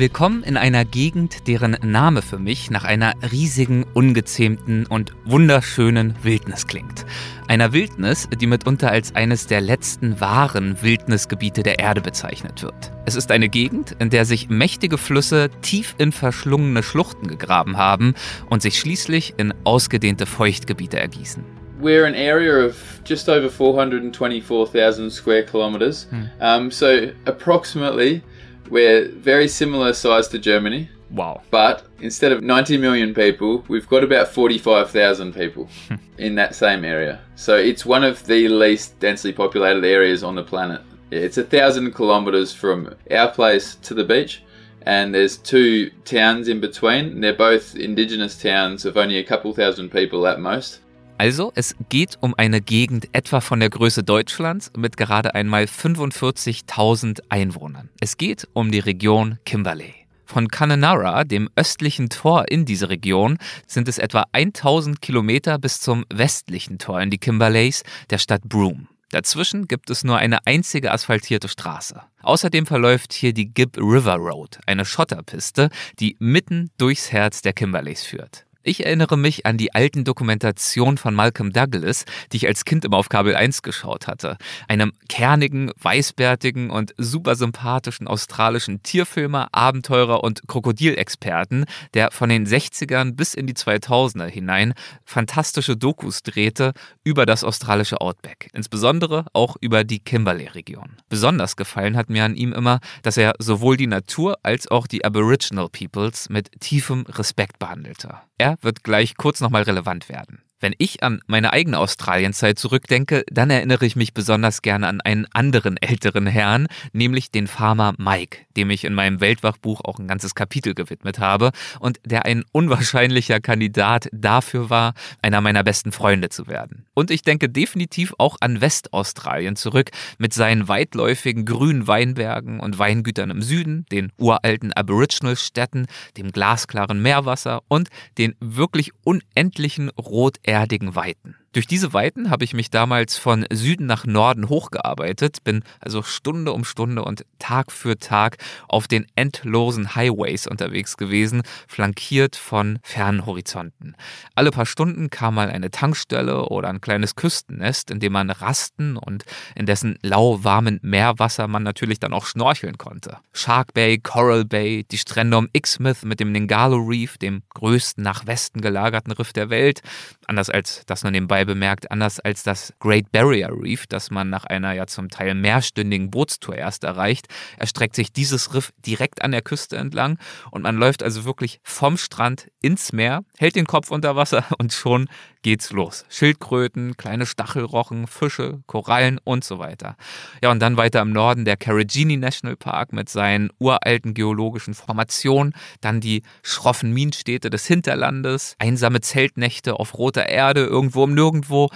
Willkommen in einer Gegend, deren Name für mich nach einer riesigen, ungezähmten und wunderschönen Wildnis klingt. Einer Wildnis, die mitunter als eines der letzten wahren Wildnisgebiete der Erde bezeichnet wird. Es ist eine Gegend, in der sich mächtige Flüsse tief in verschlungene Schluchten gegraben haben und sich schließlich in ausgedehnte Feuchtgebiete ergießen. we're an area of just over 424,000 square kilometers. Um, so approximately, we're very similar size to Germany. Wow. But instead of 90 million people, we've got about 45,000 people in that same area. So it's one of the least densely populated areas on the planet. It's a thousand kilometers from our place to the beach. And there's two towns in between. They're both indigenous towns of only a couple thousand people at most. Also, es geht um eine Gegend etwa von der Größe Deutschlands mit gerade einmal 45.000 Einwohnern. Es geht um die Region Kimberley. Von Connemara, dem östlichen Tor in diese Region, sind es etwa 1000 Kilometer bis zum westlichen Tor in die Kimberleys, der Stadt Broome. Dazwischen gibt es nur eine einzige asphaltierte Straße. Außerdem verläuft hier die Gibb River Road, eine Schotterpiste, die mitten durchs Herz der Kimberleys führt. Ich erinnere mich an die alten Dokumentationen von Malcolm Douglas, die ich als Kind immer auf Kabel 1 geschaut hatte. Einem kernigen, weißbärtigen und super sympathischen australischen Tierfilmer, Abenteurer und Krokodilexperten, der von den 60ern bis in die 2000er hinein fantastische Dokus drehte über das australische Outback, insbesondere auch über die Kimberley-Region. Besonders gefallen hat mir an ihm immer, dass er sowohl die Natur als auch die Aboriginal Peoples mit tiefem Respekt behandelte. Er wird gleich kurz nochmal relevant werden. Wenn ich an meine eigene Australienzeit zurückdenke, dann erinnere ich mich besonders gerne an einen anderen älteren Herrn, nämlich den Farmer Mike, dem ich in meinem Weltwachbuch auch ein ganzes Kapitel gewidmet habe und der ein unwahrscheinlicher Kandidat dafür war, einer meiner besten Freunde zu werden. Und ich denke definitiv auch an Westaustralien zurück mit seinen weitläufigen grünen Weinbergen und Weingütern im Süden, den uralten Aboriginal-Städten, dem glasklaren Meerwasser und den wirklich unendlichen rot erdigen Weiten. Durch diese Weiten habe ich mich damals von Süden nach Norden hochgearbeitet, bin also Stunde um Stunde und Tag für Tag auf den endlosen Highways unterwegs gewesen, flankiert von fernen Horizonten. Alle paar Stunden kam mal eine Tankstelle oder ein kleines Küstennest, in dem man rasten und in dessen lauwarmen Meerwasser man natürlich dann auch schnorcheln konnte. Shark Bay, Coral Bay, die Strände um Exmouth mit dem Ningalo Reef, dem größten nach Westen gelagerten Riff der Welt, anders als das nur nebenbei bemerkt, anders als das Great Barrier Reef, das man nach einer ja zum Teil mehrstündigen Bootstour erst erreicht, erstreckt sich dieses Riff direkt an der Küste entlang und man läuft also wirklich vom Strand ins Meer, hält den Kopf unter Wasser und schon geht's los. Schildkröten, kleine Stachelrochen, Fische, Korallen und so weiter. Ja, und dann weiter im Norden der Carragini National Park mit seinen uralten geologischen Formationen, dann die schroffen Minenstädte des Hinterlandes, einsame Zeltnächte auf roter Erde, irgendwo im Nirgendwo.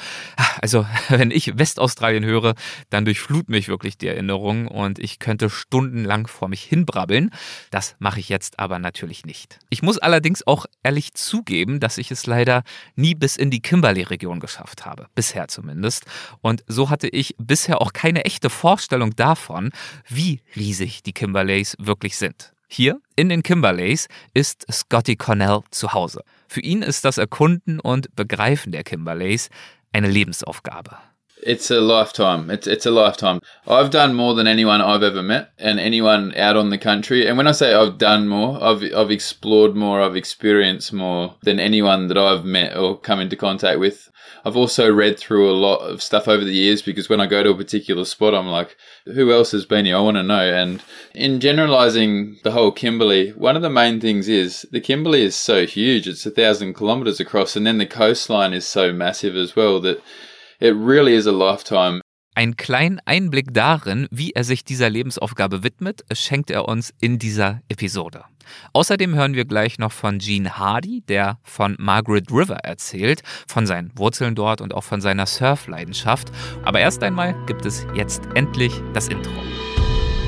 Also, wenn ich Westaustralien höre, dann durchflut mich wirklich die Erinnerung und ich könnte stundenlang vor mich hinbrabbeln. Das mache ich jetzt aber natürlich nicht. Ich muss allerdings auch ehrlich zugeben, dass ich es leider nie bis in die Kimberley-Region geschafft habe, bisher zumindest. Und so hatte ich bisher auch keine echte Vorstellung davon, wie riesig die Kimberleys wirklich sind. Hier in den Kimberleys ist Scotty Cornell zu Hause. Für ihn ist das Erkunden und Begreifen der Kimberleys eine Lebensaufgabe. It's a lifetime. It's it's a lifetime. I've done more than anyone I've ever met, and anyone out on the country. And when I say I've done more, I've I've explored more, I've experienced more than anyone that I've met or come into contact with. I've also read through a lot of stuff over the years because when I go to a particular spot, I'm like, who else has been here? I want to know. And in generalizing the whole Kimberley, one of the main things is the Kimberley is so huge. It's a thousand kilometers across, and then the coastline is so massive as well that it really is a lifetime. Einen kleinen Einblick darin, wie er sich dieser Lebensaufgabe widmet, schenkt er uns in dieser Episode. Außerdem hören wir gleich noch von Gene Hardy, der von Margaret River erzählt, von seinen Wurzeln dort und auch von seiner Surfleidenschaft. Aber erst einmal gibt es jetzt endlich das Intro.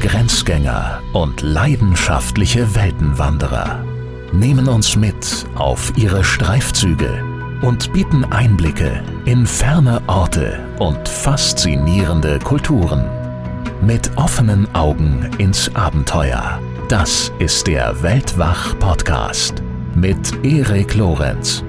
Grenzgänger und leidenschaftliche Weltenwanderer nehmen uns mit auf ihre Streifzüge und bieten Einblicke in ferne Orte und faszinierende Kulturen. Mit offenen Augen ins Abenteuer Das ist der Weltwach-Podcast mit Erik Lorenz.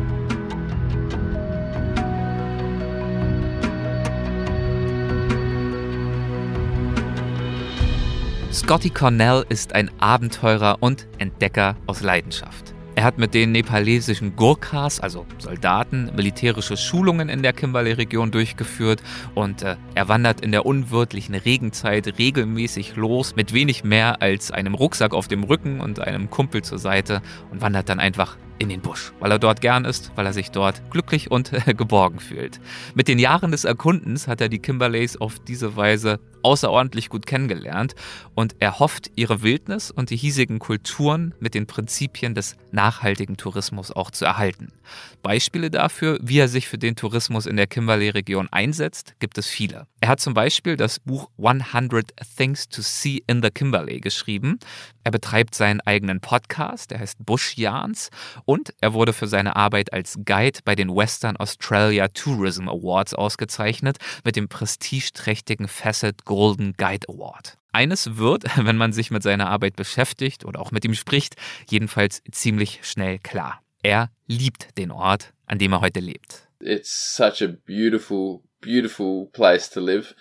Scotty Cornell ist ein Abenteurer und Entdecker aus Leidenschaft. Er hat mit den nepalesischen Gurkhas, also Soldaten, militärische Schulungen in der Kimberley-Region durchgeführt. Und äh, er wandert in der unwirtlichen Regenzeit regelmäßig los mit wenig mehr als einem Rucksack auf dem Rücken und einem Kumpel zur Seite und wandert dann einfach in den Busch, weil er dort gern ist, weil er sich dort glücklich und geborgen fühlt. Mit den Jahren des Erkundens hat er die Kimberleys auf diese Weise außerordentlich gut kennengelernt und er hofft, ihre Wildnis und die hiesigen Kulturen mit den Prinzipien des nachhaltigen Tourismus auch zu erhalten. Beispiele dafür, wie er sich für den Tourismus in der Kimberley-Region einsetzt, gibt es viele. Er hat zum Beispiel das Buch 100 Things to See in the Kimberley geschrieben. Er betreibt seinen eigenen Podcast, der heißt Bush Yarns und er wurde für seine Arbeit als Guide bei den Western Australia Tourism Awards ausgezeichnet mit dem prestigeträchtigen Facet Golden Guide Award. Eines wird, wenn man sich mit seiner Arbeit beschäftigt oder auch mit ihm spricht, jedenfalls ziemlich schnell klar. Er liebt den Ort, an dem er heute lebt. It's such a beautiful, beautiful place to live.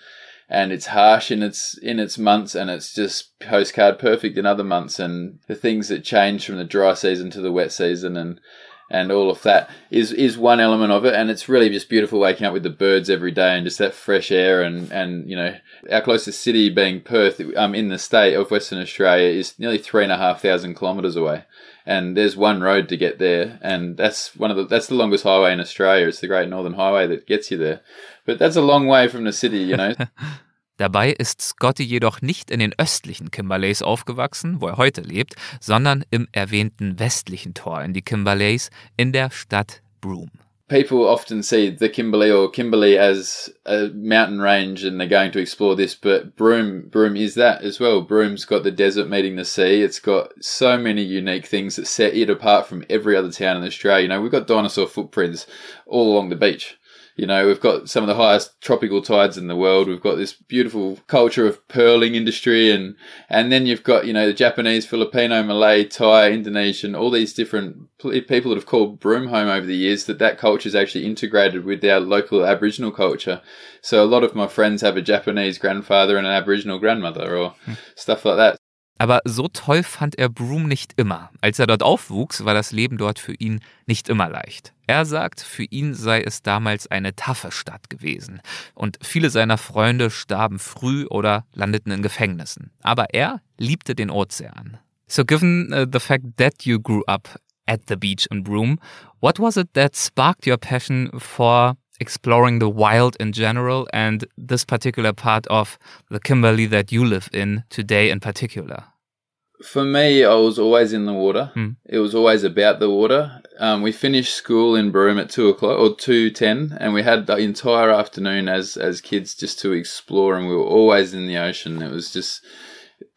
And it's harsh in its in its months and it's just postcard perfect in other months and the things that change from the dry season to the wet season and and all of that is is one element of it and it's really just beautiful waking up with the birds every day and just that fresh air and and you know our closest city being Perth um in the state of Western Australia is nearly three and a half thousand kilometres away and there's one road to get there. And that's one of the that's the longest highway in Australia. It's the Great Northern Highway that gets you there. But that's a long way from the city you know. Dabei ist Scotty jedoch nicht in den östlichen Kimberleys aufgewachsen, wo er heute lebt, sondern im erwähnten westlichen Tor in die Kimberleys in der Stadt Broome. People often see the Kimberley or Kimberley as a mountain range and they're going to explore this, but Broome, Broome is that as well. Broome's got the desert meeting the sea. It's got so many unique things that set it apart from every other town in Australia. You know, we've got dinosaur footprints all along the beach. You know, we've got some of the highest tropical tides in the world. We've got this beautiful culture of pearling industry, and and then you've got you know the Japanese, Filipino, Malay, Thai, Indonesian, all these different people that have called Broome home over the years. That that culture is actually integrated with our local Aboriginal culture. So a lot of my friends have a Japanese grandfather and an Aboriginal grandmother, or hmm. stuff like that. Aber so toll fand er Broome nicht immer. Als er dort aufwuchs, war das Leben dort für ihn nicht immer leicht. Er sagt, für ihn sei es damals eine taffe Stadt gewesen und viele seiner Freunde starben früh oder landeten in Gefängnissen. Aber er liebte den Ozean. So given uh, the fact that you grew up at the beach in Broome, what was it that sparked your passion for exploring the wild in general and this particular part of the Kimberley that you live in today in particular? For me, I was always in the water. Hmm. It was always about the water. Um, we finished school in Broome at two o'clock or two ten, and we had the entire afternoon as as kids just to explore, and we were always in the ocean. It was just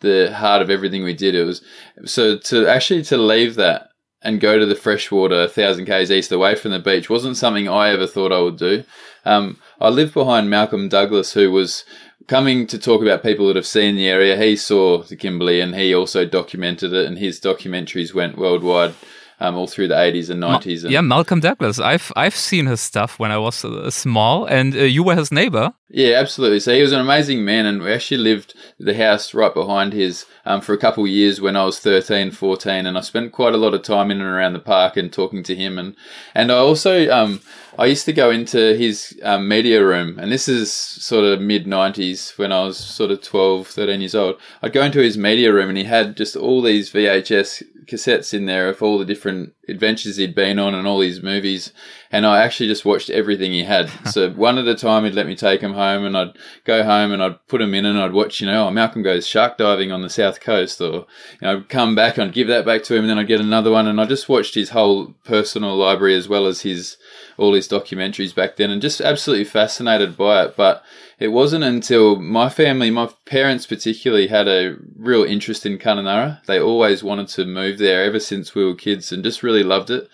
the heart of everything we did. It was so to actually to leave that and go to the freshwater a thousand k's east away from the beach wasn't something I ever thought I would do. Um, I lived behind Malcolm Douglas, who was coming to talk about people that have seen the area. He saw the Kimberley and he also documented it, and his documentaries went worldwide um, all through the 80s and 90s. And yeah, Malcolm Douglas. I've I've seen his stuff when I was uh, small, and uh, you were his neighbor. Yeah, absolutely. So he was an amazing man, and we actually lived the house right behind his um, for a couple of years when I was 13, 14, and I spent quite a lot of time in and around the park and talking to him, and and I also um, I used to go into his um, media room, and this is sort of mid 90s when I was sort of 12, 13 years old. I'd go into his media room, and he had just all these VHS cassettes in there of all the different adventures he'd been on and all these movies. And I actually just watched everything he had. so one at a time, he'd let me take him home and I'd go home and I'd put him in and I'd watch, you know, oh, Malcolm goes shark diving on the south coast or, you know, come back and I'd give that back to him and then I'd get another one. And I just watched his whole personal library as well as his, all his documentaries back then and just absolutely fascinated by it. But it wasn't until my family, my parents particularly, had a real interest in Kununurra. They always wanted to move there ever since we were kids and just really loved it.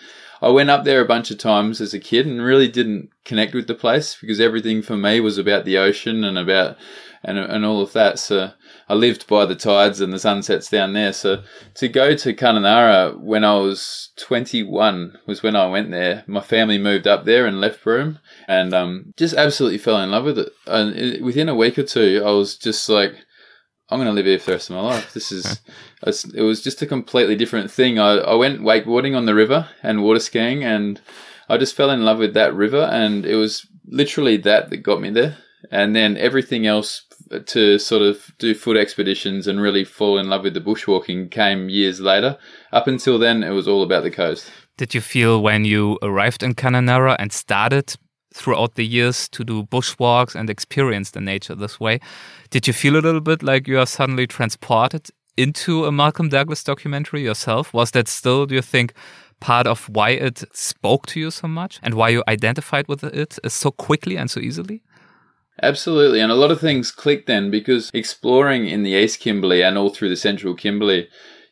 I went up there a bunch of times as a kid and really didn't connect with the place because everything for me was about the ocean and about and and all of that. So I lived by the tides and the sunsets down there. So to go to Kununurra when I was 21 was when I went there. My family moved up there and left Broome and um, just absolutely fell in love with it. And within a week or two, I was just like, I'm going to live here for the rest of my life. This is, it was just a completely different thing. I, I went wakeboarding on the river and water skiing, and I just fell in love with that river, and it was literally that that got me there. And then everything else to sort of do foot expeditions and really fall in love with the bushwalking came years later. Up until then, it was all about the coast. Did you feel when you arrived in Kununurra and started throughout the years to do bushwalks and experience the nature this way. Did you feel a little bit like you are suddenly transported into a Malcolm Douglas documentary yourself? Was that still, do you think, part of why it spoke to you so much and why you identified with it so quickly and so easily? Absolutely. And a lot of things clicked then because exploring in the East Kimberley and all through the Central Kimberley,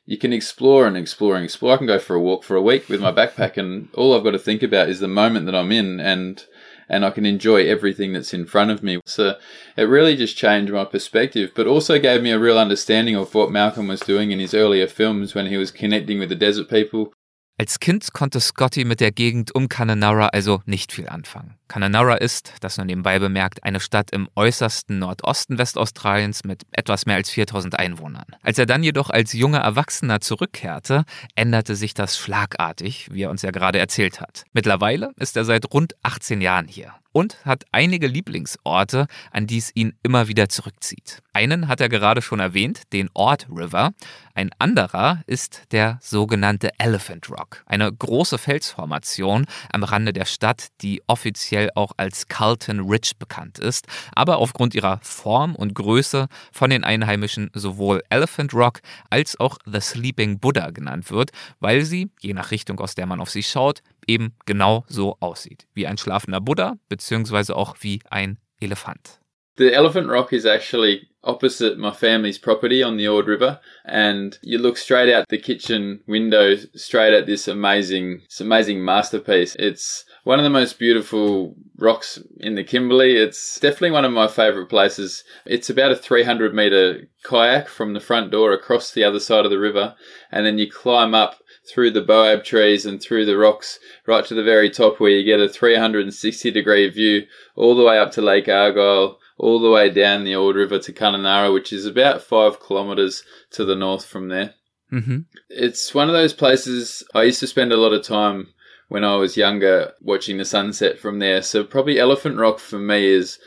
you can explore and explore and explore. I can go for a walk for a week with my backpack, and all I've got to think about is the moment that I'm in and and I can enjoy everything that's in front of me. So it really just changed my perspective, but also gave me a real understanding of what Malcolm was doing in his earlier films when he was connecting with the desert people Als Kind konnte Scotty mit der Gegend um Kununurra also nicht viel anfangen. Kununurra ist, das nur nebenbei bemerkt, eine Stadt im äußersten Nordosten Westaustraliens mit etwas mehr als 4000 Einwohnern. Als er dann jedoch als junger Erwachsener zurückkehrte, änderte sich das schlagartig, wie er uns ja gerade erzählt hat. Mittlerweile ist er seit rund 18 Jahren hier und hat einige Lieblingsorte, an die es ihn immer wieder zurückzieht. Einen hat er gerade schon erwähnt, den Ord River. Ein anderer ist der sogenannte Elephant Rock, eine große Felsformation am Rande der Stadt, die offiziell auch als Carlton Ridge bekannt ist, aber aufgrund ihrer Form und Größe von den Einheimischen sowohl Elephant Rock als auch The Sleeping Buddha genannt wird, weil sie, je nach Richtung aus der man auf sie schaut, eben genau so aussieht. Wie ein schlafender Buddha, beziehungsweise auch wie ein Elefant. The Elephant Rock is actually opposite my family's property on the Ord River, and you look straight out the kitchen window, straight at this amazing, this amazing masterpiece. It's one of the most beautiful rocks in the Kimberley. It's definitely one of my favourite places. It's about a 300 metre kayak from the front door across the other side of the river, and then you climb up through the boab trees and through the rocks right to the very top where you get a 360 degree view all the way up to Lake Argyle, all the way down the Ord River to Kununurra, which is about five kilometres to the north from there. Mm-hmm. It's one of those places I used to spend a lot of time when I was younger watching the sunset from there. So probably Elephant Rock for me is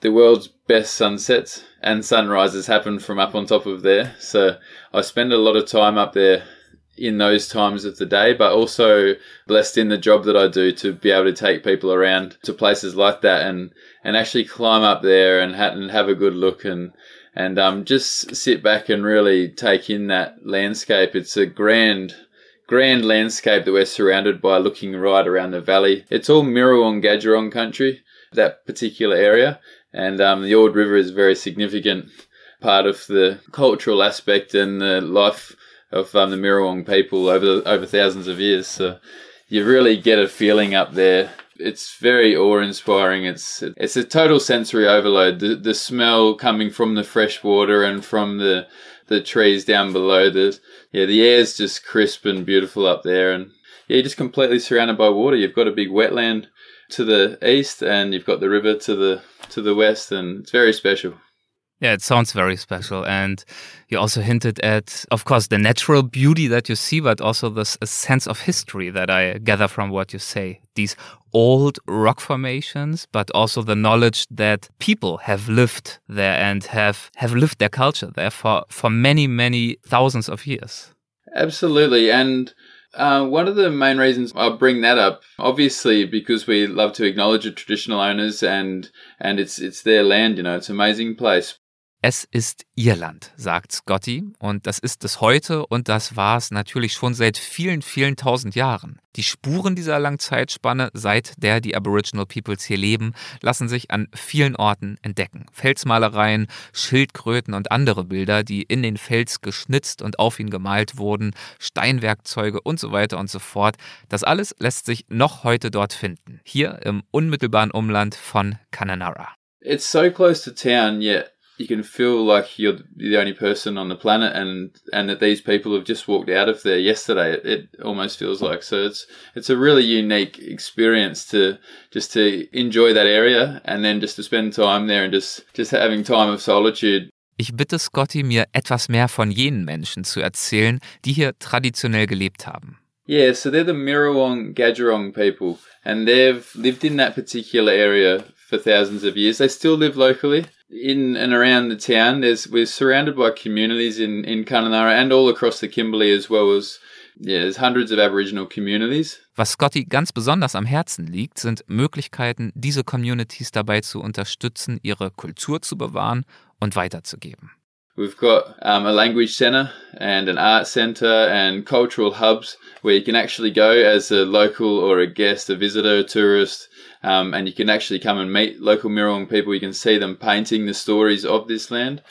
the world's best sunsets and sunrises happen from up on top of there. So I spend a lot of time up there in those times of the day, but also blessed in the job that I do to be able to take people around to places like that and, and actually climb up there and, ha- and have a good look and, and um, just sit back and really take in that landscape. It's a grand, grand landscape that we're surrounded by looking right around the valley. It's all Miriwoong Gajerrong country, that particular area. And um, the Ord River is a very significant part of the cultural aspect and the life of um, the Miriwoong people over over thousands of years. So you really get a feeling up there. It's very awe-inspiring. It's it's a total sensory overload. The the smell coming from the fresh water and from the the trees down below. The yeah, the air's just crisp and beautiful up there, and yeah, you're just completely surrounded by water. You've got a big wetland to the east, and you've got the river to the to the west, and it's very special. Yeah, it sounds very special. And you also hinted at, of course, the natural beauty that you see, but also this sense of history that I gather from what you say. These old rock formations, but also the knowledge that people have lived there and have, have lived their culture there for, for many, many thousands of years. Absolutely. And uh, one of the main reasons I bring that up, obviously, because we love to acknowledge the traditional owners and and it's it's their land. You know, it's an amazing place. Es ist Irland, sagt Scotty, und das ist es heute und das war es natürlich schon seit vielen, vielen tausend Jahren. Die Spuren dieser langen Zeitspanne, seit der die Aboriginal Peoples hier leben, lassen sich an vielen Orten entdecken. Felsmalereien, Schildkröten und andere Bilder, die in den Fels geschnitzt und auf ihn gemalt wurden, Steinwerkzeuge und so weiter und so fort. Das alles lässt sich noch heute dort finden, hier im unmittelbaren Umland von Kununurra. It's so close to town, yet you can feel like you're the only person on the planet, and and that these people have just walked out of there yesterday. It, it almost feels like so. It's it's a really unique experience to just to enjoy that area, and then just to spend time there and just just having time of solitude. Ich bitte Scotty, mir etwas mehr von jenen Menschen zu erzählen, die hier traditionell gelebt haben. Yeah, so they're the Miriwoong Gajerrong people, and they've lived in that particular area for thousands of years. They still live locally in and around the town. There's we're surrounded by communities in in Kununurra and all across the Kimberley as well as yeah, there's hundreds of Aboriginal communities. Was Scotty ganz besonders am Herzen liegt, sind Möglichkeiten, diese Communities dabei zu unterstützen, ihre Kultur zu bewahren und weiterzugeben. We've got um, a language centre and an art centre and cultural hubs where you can actually go as a local or a guest, a visitor, a tourist, um, and you can actually come and meet local Mirong people. You can see them painting the stories of this land.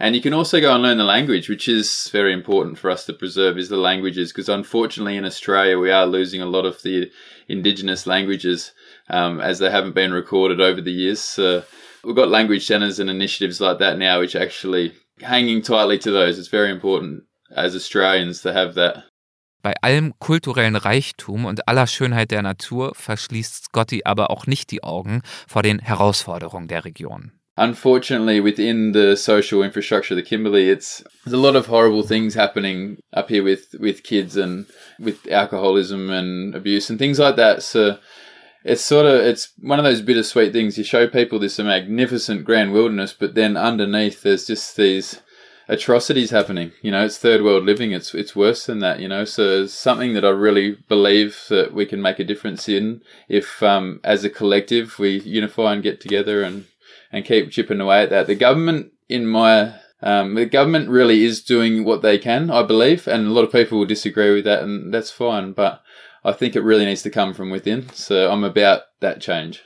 And you can also go and learn the language, which is very important for us to preserve is the languages, because unfortunately in Australia we are losing a lot of the indigenous languages um, as they haven't been recorded over the years. So we've got language centres and initiatives like that now, which actually hanging tightly to those. It's very important as Australians to have that. Bei allem kulturellen Reichtum und aller Schönheit der Natur verschließt Scotty aber auch nicht die Augen vor den Herausforderungen der Region. Unfortunately, within the social infrastructure of the Kimberley, it's there's a lot of horrible things happening up here with with kids and with alcoholism and abuse and things like that. So it's sort of it's one of those bittersweet things. You show people this magnificent grand wilderness, but then underneath there's just these atrocities happening. You know, it's third world living. It's it's worse than that. You know, so it's something that I really believe that we can make a difference in if, um, as a collective, we unify and get together and and keep chipping away at that. The government, in my um, the government really is doing what they can, I believe, and a lot of people will disagree with that, and that's fine. But I think it really needs to come from within. So I'm about that change.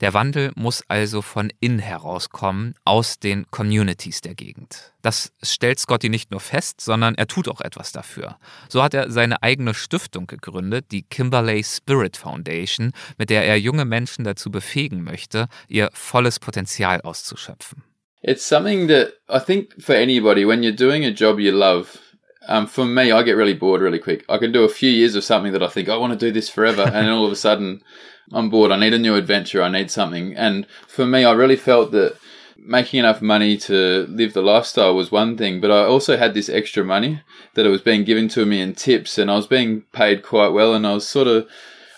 Der Wandel muss also von innen herauskommen, aus den Communities der Gegend. Das stellt Scotty nicht nur fest, sondern er tut auch etwas dafür. So hat er seine eigene Stiftung gegründet, die Kimberley Spirit Foundation, mit der er junge Menschen dazu befähigen möchte, ihr volles Potenzial auszuschöpfen. It's something that I think for anybody, when you're doing a job you love, um, for me, I get really bored really quick. I can do a few years of something that I think I want to do this forever, and then all of a sudden I'm bored. I need a new adventure. I need something. And for me, I really felt that making enough money to live the lifestyle was one thing, but I also had this extra money that it was being given to me in tips, and I was being paid quite well, and I was sort of.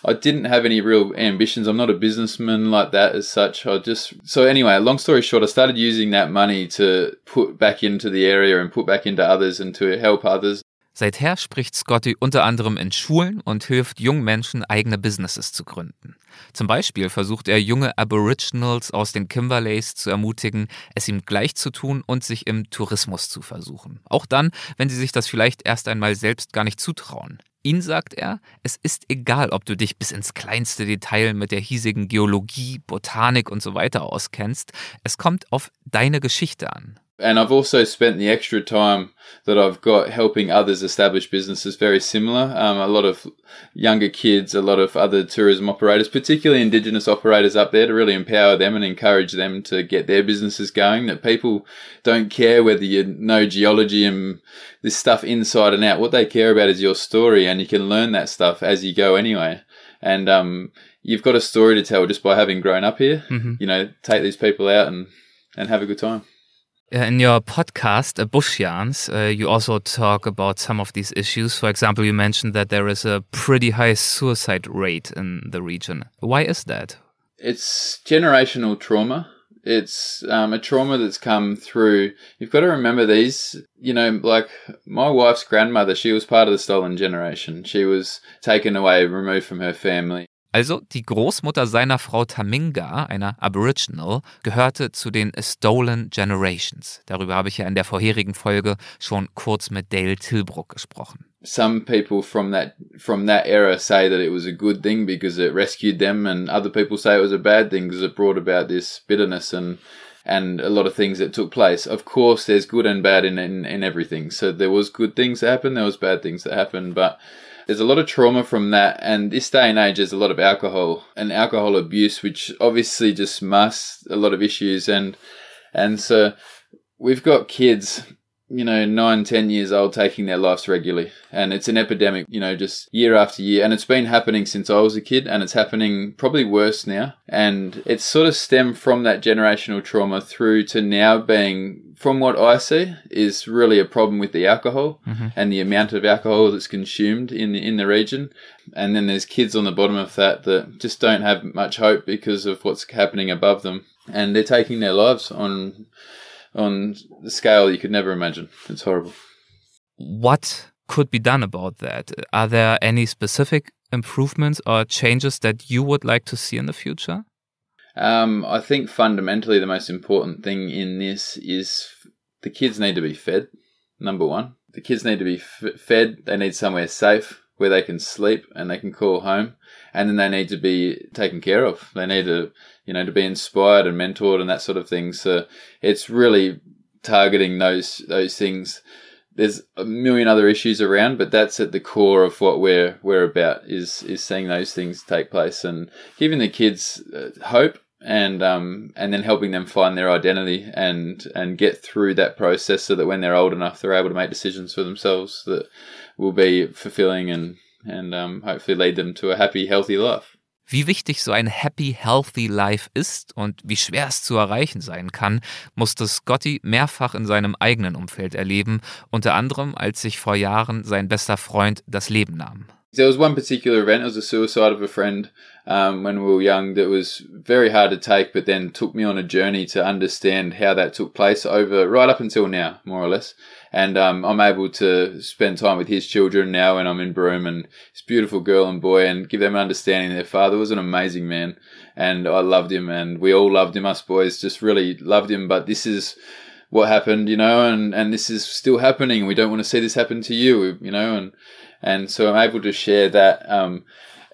I didn't have any real ambitions. I'm not a businessman like that as such. I just so anyway, long story short, I started using that money to put back into the area and put back into others and to help others. Seither spricht Scotty unter anderem in Schulen und hilft jungen Menschen, eigene Businesses zu gründen. Zum Beispiel versucht er junge Aboriginals aus den Kimberleys zu ermutigen, es ihm gleich zu tun und sich im Tourismus zu versuchen. Auch dann, wenn sie sich das vielleicht erst einmal selbst gar nicht zutrauen. Ihn sagt er, es ist egal, ob du dich bis ins kleinste Detail mit der hiesigen Geologie, Botanik und so weiter auskennst. Es kommt auf deine Geschichte an. And I've also spent the extra time that I've got helping others establish businesses very similar. Um, a lot of younger kids, a lot of other tourism operators, particularly Indigenous operators up there to really empower them and encourage them to get their businesses going. That people don't care whether you know geology and this stuff inside and out. What they care about is your story and you can learn that stuff as you go anyway. And, um, you've got a story to tell just by having grown up here. Mm-hmm. You know, take these people out and, and have a good time. In your podcast, uh, Bush Yarns, uh, you also talk about some of these issues. For example, you mentioned that there is a pretty high suicide rate in the region. Why is that? It's generational trauma. It's um, a trauma that's come through. You've got to remember these, you know, like my wife's grandmother, she was part of the stolen generation. She was taken away, removed from her family. Also die Großmutter seiner Frau Taminga, einer Aboriginal, gehörte zu den Stolen Generations. Darüber habe ich ja in der vorherigen Folge schon kurz mit Dale Tilbrook gesprochen. Some people from that from that era say that it was a good thing because it rescued them and other people say it was a bad thing because it brought about this bitterness and and a lot of things that took place. Of course, there's good and bad in, in, in everything. So there was good things that happened, there was bad things that happened, but there's a lot of trauma from that, and this day and age, there's a lot of alcohol and alcohol abuse, which obviously just masks a lot of issues, and and so we've got kids you know, nine, ten years old taking their lives regularly. And it's an epidemic, you know, just year after year. And it's been happening since I was a kid and it's happening probably worse now. And it's sort of stemmed from that generational trauma through to now being, from what I see, is really a problem with the alcohol mm-hmm. and the amount of alcohol that's consumed in the, in the region. And then there's kids on the bottom of that that just don't have much hope because of what's happening above them. And they're taking their lives on on the scale you could never imagine. It's horrible. What could be done about that? Are there any specific improvements or changes that you would like to see in the future? Um, I think fundamentally the most important thing in this is the kids need to be fed. Number one, the kids need to be f- fed. They need somewhere safe where they can sleep and they can call home, and then they need to be taken care of. They need to you know, to be inspired and mentored and that sort of thing. So it's really targeting those those things. There's a million other issues around, but that's at the core of what we're we're about is is seeing those things take place and giving the kids uh, hope and um and then helping them find their identity and and get through that process so that when they're old enough they're able to make decisions for themselves that will be fulfilling and and um, hopefully lead them to a happy healthy life. Wie wichtig so ein happy, healthy life ist und wie schwer es zu erreichen sein kann, musste Scotty mehrfach in seinem eigenen Umfeld erleben, unter anderem als sich vor Jahren sein bester Freund das Leben nahm. There was one particular event, it was a suicide of a friend um, when we were young that was very hard to take, but then took me on a journey to understand how that took place over right up until now, more or less. And um, I'm able to spend time with his children now when I'm in Broome and his beautiful girl and boy and give them an understanding. Their father was an amazing man and I loved him and we all loved him. Us boys just really loved him. But this is what happened, you know, and, and this is still happening. We don't want to see this happen to you, you know, and, and so I'm able to share that. Um,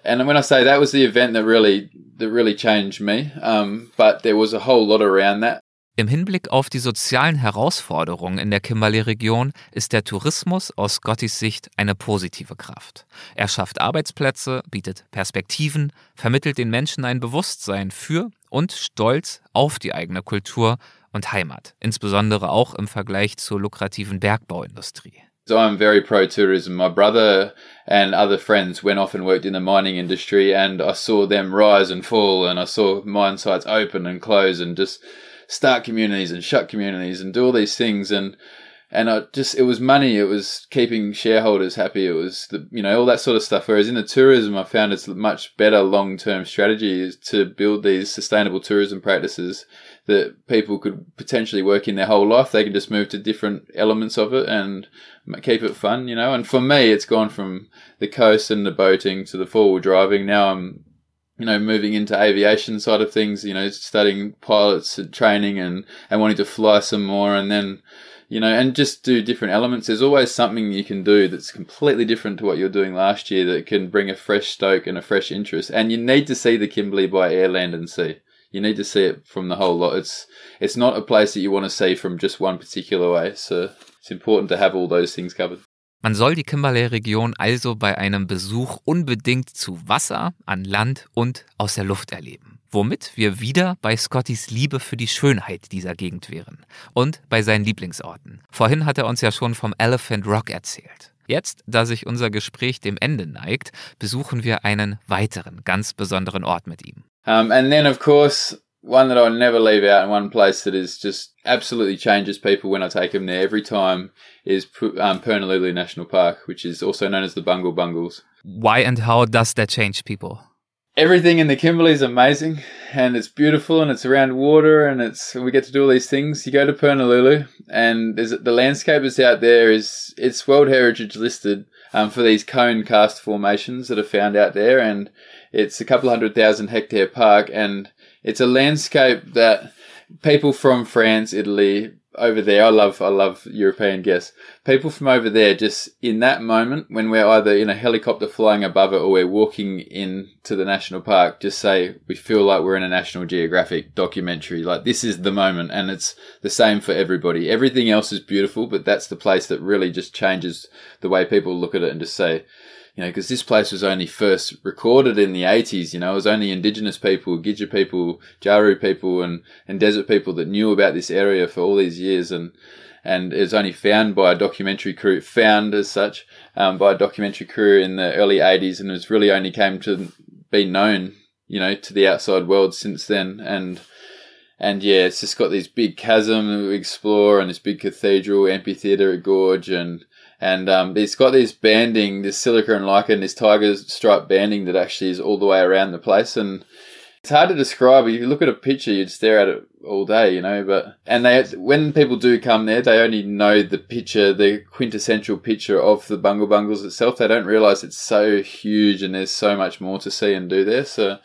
and when I say that was the event that really that really changed me, um, but there was a whole lot around that. Im Hinblick auf die sozialen Herausforderungen in der Kimberley-Region ist der Tourismus aus Scottys Sicht eine positive Kraft. Er schafft Arbeitsplätze, bietet Perspektiven, vermittelt den Menschen ein Bewusstsein für und Stolz auf die eigene Kultur und Heimat, insbesondere auch im Vergleich zur lukrativen Bergbauindustrie. So I'm very pro tourism. My brother and other friends went off and worked in the mining industry, and I saw them rise and fall, and I saw mine sites open and close, and just start communities and shut communities and do all these things and and I just it was money, it was keeping shareholders happy, it was the you know all that sort of stuff. Whereas in the tourism, I found it's much better long term strategy is to build these sustainable tourism practices that people could potentially work in their whole life. They can just move to different elements of it and keep it fun, you know. And for me, it's gone from the coast and the boating to the four wheel driving. Now I'm you know, moving into aviation side of things, you know, studying pilots and training and, and wanting to fly some more and then, you know, and just do different elements. There's always something you can do that's completely different to what you're doing last year that can bring a fresh stoke and a fresh interest. And you need to see the Kimberley by air, land and sea. You need to see it from the whole lot. It's, it's not a place that you want to see from just one particular way. So it's important to have all those things covered. Man soll die Kimberley-Region also bei einem Besuch unbedingt zu Wasser, an Land und aus der Luft erleben. Womit wir wieder bei Scottys Liebe für die Schönheit dieser Gegend wären und bei seinen Lieblingsorten. Vorhin hat er uns ja schon vom Elephant Rock erzählt. Jetzt, da sich unser Gespräch dem Ende neigt, besuchen wir einen weiteren ganz besonderen Ort mit ihm. Um, and then of course one that I'll never leave out and one place that is just absolutely changes people when I take them there every time is um, Purnululu National Park, which is also known as the Bungle Bungles. Why and how does that change people? Everything in the Kimberley is amazing and it's beautiful and it's around water and it's we get to do all these things. You go to Purnululu and there's the landscape is out there is it's World Heritage listed um, for these cone karst formations that are found out there and it's a couple hundred thousand hectare park and it's a landscape that people from France, Italy, over there. I love, I love European guests. People from over there, just in that moment when we're either in a helicopter flying above it or we're walking into the national park, just say we feel like we're in a National Geographic documentary. Like this is the moment, and it's the same for everybody. Everything else is beautiful, but that's the place that really just changes the way people look at it and just say, you know, because this place was only first recorded in the 80s, you know, it was only indigenous people, Gidja people, Jaru people, and, and desert people that knew about this area for all these years. And, and it was only found by a documentary crew, found as such, um, by a documentary crew in the early 80s, and it was really only came to be known, you know, to the outside world since then. And, and yeah, it's just got this big chasm that we explore and this big cathedral, amphitheater gorge, and and um, it's got this banding, this silica and lichen, this tiger stripe banding that actually is all the way around the place, and it's hard to describe. If you look at a picture, you'd stare at it all day, you know. But and they, when people do come there, they only know the picture, the quintessential picture of the Bungle Bungles itself. They don't realise it's so huge and there's so much more to see and do there. So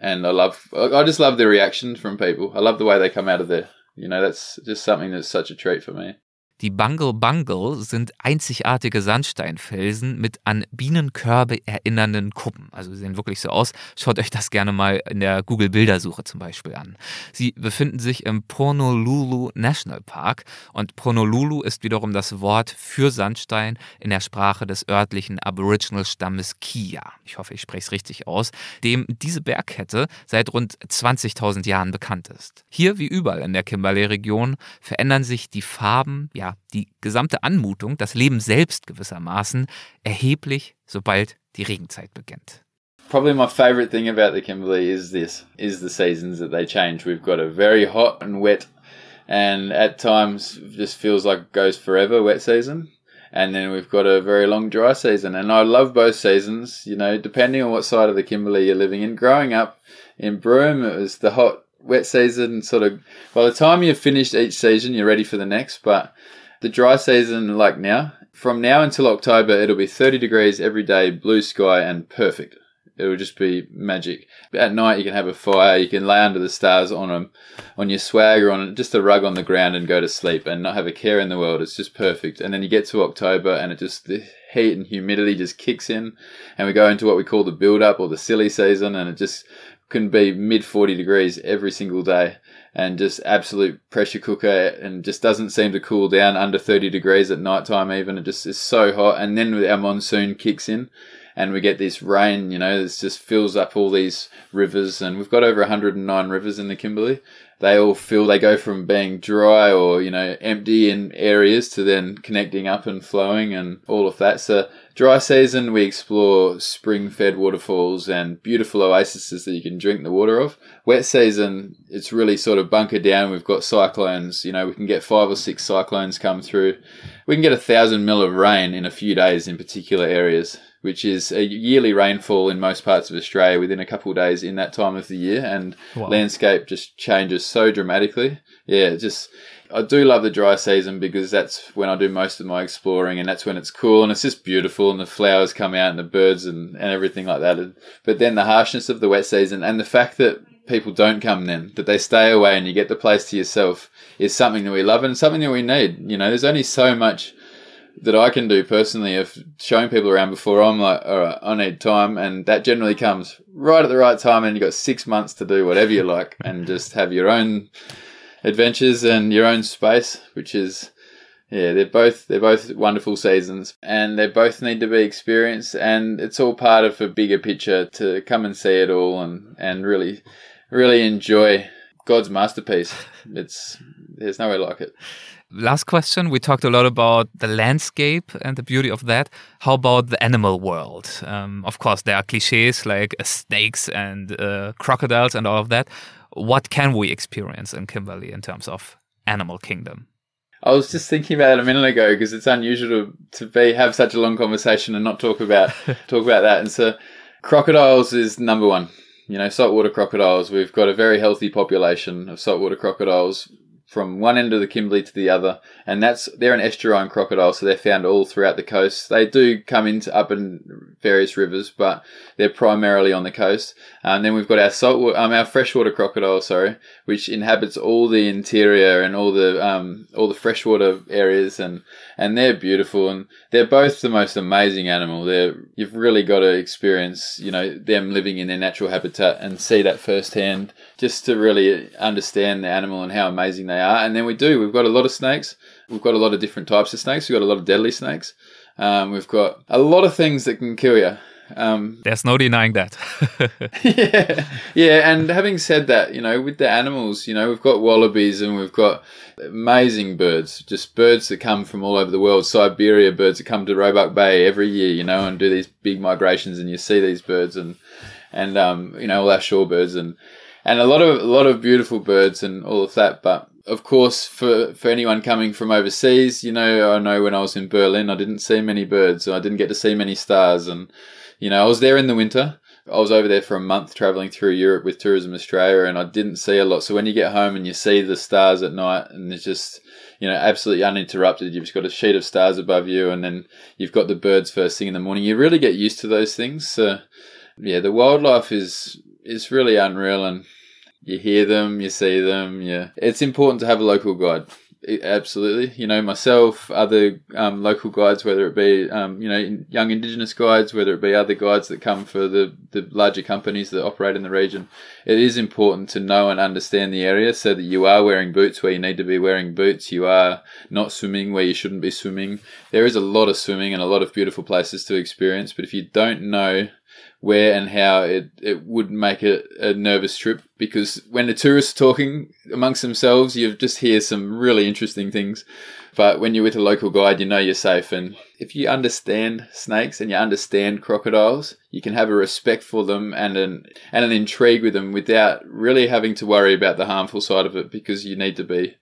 and I love I just love the reaction from people. I love the way they come out of there. You know, that's just something that's such a treat for me. Die Bungle Bungle sind einzigartige Sandsteinfelsen mit an Bienenkörbe erinnernden Kuppen. Also sie sehen wirklich so aus. Schaut euch das gerne mal in der Google-Bildersuche zum Beispiel an. Sie befinden sich im Honolulu National Park und Honolulu ist wiederum das Wort für Sandstein in der Sprache des örtlichen Aboriginal-Stammes Kia. Ich hoffe, ich spreche es richtig aus, dem diese Bergkette seit rund 20.000 Jahren bekannt ist. Hier wie überall in der Kimberley-Region verändern sich die Farben, ja die gesamte Anmutung, das Leben selbst gewissermaßen, erheblich, sobald die Regenzeit beginnt. Probably my favorite thing about the Kimberley is this, is the seasons that they change. We've got a very hot and wet and at times just feels like it goes forever wet season. And then we've got a very long dry season. And I love both seasons, you know, depending on what side of the Kimberley you're living in. Growing up in Broome, it was the hot, wet season sort of by the time you've finished each season you're ready for the next but the dry season, like now, from now until October, it'll be 30 degrees every day, blue sky, and perfect. It'll just be magic. At night, you can have a fire, you can lay under the stars on a, on your swag or on just a rug on the ground and go to sleep and not have a care in the world. It's just perfect. And then you get to October and it just, the heat and humidity just kicks in and we go into what we call the build up or the silly season and it just can be mid 40 degrees every single day and just absolute pressure cooker and just doesn't seem to cool down under 30 degrees at night time even. It just is so hot. And then our monsoon kicks in and we get this rain you know this just fills up all these rivers. And we've got over 109 rivers in the kimberley. They all fill they go from being dry or you know empty in areas to then connecting up and flowing and all of that. So Dry season, we explore spring fed waterfalls and beautiful oases that you can drink the water of. Wet season, it's really sort of bunkered down. We've got cyclones, you know, we can get five or six cyclones come through. We can get a thousand mil of rain in a few days in particular areas, which is a yearly rainfall in most parts of Australia within a couple of days in that time of the year. And wow. landscape just changes so dramatically. Yeah, just I do love the dry season because that's when I do most of my exploring and that's when it's cool and it's just beautiful and the flowers come out and the birds and, and everything like that. But then the harshness of the wet season and the fact that people don't come then, that they stay away and you get the place to yourself is something that we love and something that we need. You know, there's only so much that I can do personally of showing people around before I'm like, all right, I need time. And that generally comes right at the right time and you've got six months to do whatever you like and just have your own adventures and your own space, which is yeah, they're both they're both wonderful seasons, and they both need to be experienced, and it's all part of a bigger picture to come and see it all and and really really enjoy God's masterpiece. It's there's no way like it. Last question. We talked a lot about the landscape and the beauty of that. How about the animal world? Um, of course, there are cliches like uh, snakes and uh, crocodiles and all of that what can we experience in Kimberley in terms of animal kingdom? I was just thinking about it a minute ago because it's unusual to, to be have such a long conversation and not talk about talk about that. And so, crocodiles is number one. You know, saltwater crocodiles. We've got a very healthy population of saltwater crocodiles from one end of the Kimberley to the other, and that's they're an estuarine crocodile, so they're found all throughout the coast. They do come into up in various rivers, but they're primarily on the coast. And then we've got our salt, um, our freshwater crocodile, sorry, which inhabits all the interior and all the um, all the freshwater areas, and and they're beautiful, and they're both the most amazing animal. They're you've really got to experience, you know, them living in their natural habitat and see that firsthand, just to really understand the animal and how amazing they are. And then we do. We've got a lot of snakes. We've got a lot of different types of snakes. We've got a lot of deadly snakes. Um, we've got a lot of things that can kill you. Um, There's no denying that. yeah, yeah. And having said that, you know, with the animals, you know, we've got wallabies and we've got amazing birds, just birds that come from all over the world. Siberia birds that come to Roebuck Bay every year, you know, and do these big migrations, and you see these birds and and um, you know all our shorebirds and and a lot of a lot of beautiful birds and all of that. But of course, for for anyone coming from overseas, you know, I know when I was in Berlin, I didn't see many birds, I didn't get to see many stars, and you know, I was there in the winter. I was over there for a month traveling through Europe with Tourism Australia, and I didn't see a lot. So when you get home and you see the stars at night, and it's just you know absolutely uninterrupted, you've just got a sheet of stars above you, and then you've got the birds first thing in the morning. You really get used to those things. So yeah, the wildlife is is really unreal, and you hear them, you see them. Yeah, it's important to have a local guide. Absolutely, you know myself, other um, local guides, whether it be um, you know young Indigenous guides, whether it be other guides that come for the the larger companies that operate in the region. It is important to know and understand the area so that you are wearing boots where you need to be wearing boots. You are not swimming where you shouldn't be swimming. There is a lot of swimming and a lot of beautiful places to experience, but if you don't know where and how it, it would make it a nervous trip because when the tourists are talking amongst themselves, you just hear some really interesting things. But when you're with a local guide, you know you're safe. And if you understand snakes and you understand crocodiles, you can have a respect for them and an and an intrigue with them without really having to worry about the harmful side of it because you need to be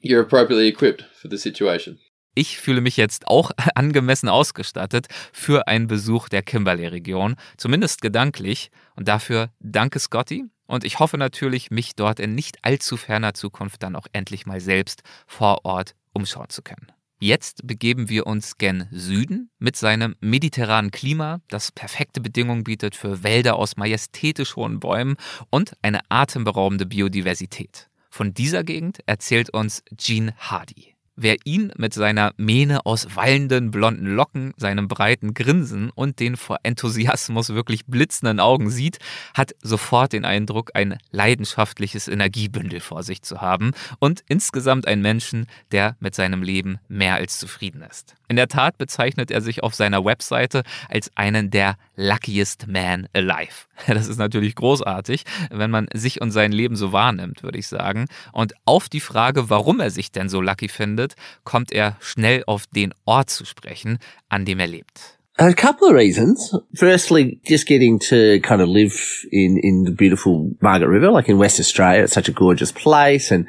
you're appropriately equipped for the situation. Ich fühle mich jetzt auch angemessen ausgestattet für einen Besuch der Kimberley-Region, zumindest gedanklich. Und dafür danke Scotty. Und ich hoffe natürlich, mich dort in nicht allzu ferner Zukunft dann auch endlich mal selbst vor Ort umschauen zu können. Jetzt begeben wir uns gen Süden mit seinem mediterranen Klima, das perfekte Bedingungen bietet für Wälder aus majestätisch hohen Bäumen und eine atemberaubende Biodiversität. Von dieser Gegend erzählt uns Gene Hardy. Wer ihn mit seiner Mähne aus wallenden blonden Locken, seinem breiten Grinsen und den vor Enthusiasmus wirklich blitzenden Augen sieht, hat sofort den Eindruck, ein leidenschaftliches Energiebündel vor sich zu haben und insgesamt ein Menschen, der mit seinem Leben mehr als zufrieden ist. In der Tat bezeichnet er sich auf seiner Webseite als einen der luckiest man alive. Das ist natürlich großartig, wenn man sich und sein Leben so wahrnimmt, würde ich sagen. Und auf die Frage, warum er sich denn so lucky findet, kommt er schnell auf den Ort zu sprechen, an dem er lebt. A couple of reasons. Firstly, just getting to kind of live in, in the beautiful Margaret River, like in West Australia. It's such a gorgeous place and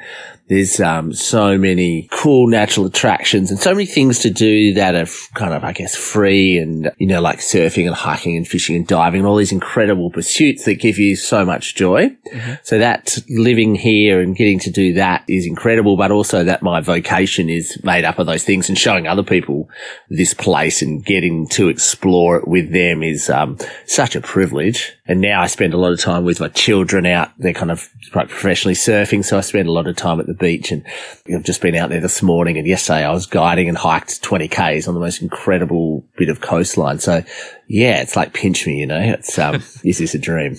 there's, um, so many cool natural attractions and so many things to do that are f- kind of, I guess, free and, you know, like surfing and hiking and fishing and diving and all these incredible pursuits that give you so much joy. So that living here and getting to do that is incredible, but also that my vocation is made up of those things and showing other people this place and getting to explore it with them is um, such a privilege. And now I spend a lot of time with my children out. They're kind of quite professionally surfing, so I spend a lot of time at the beach. And I've just been out there this morning, and yesterday I was guiding and hiked 20 k's on the most incredible bit of coastline. So yeah, it's like pinch me, you know. It's um, is this a dream.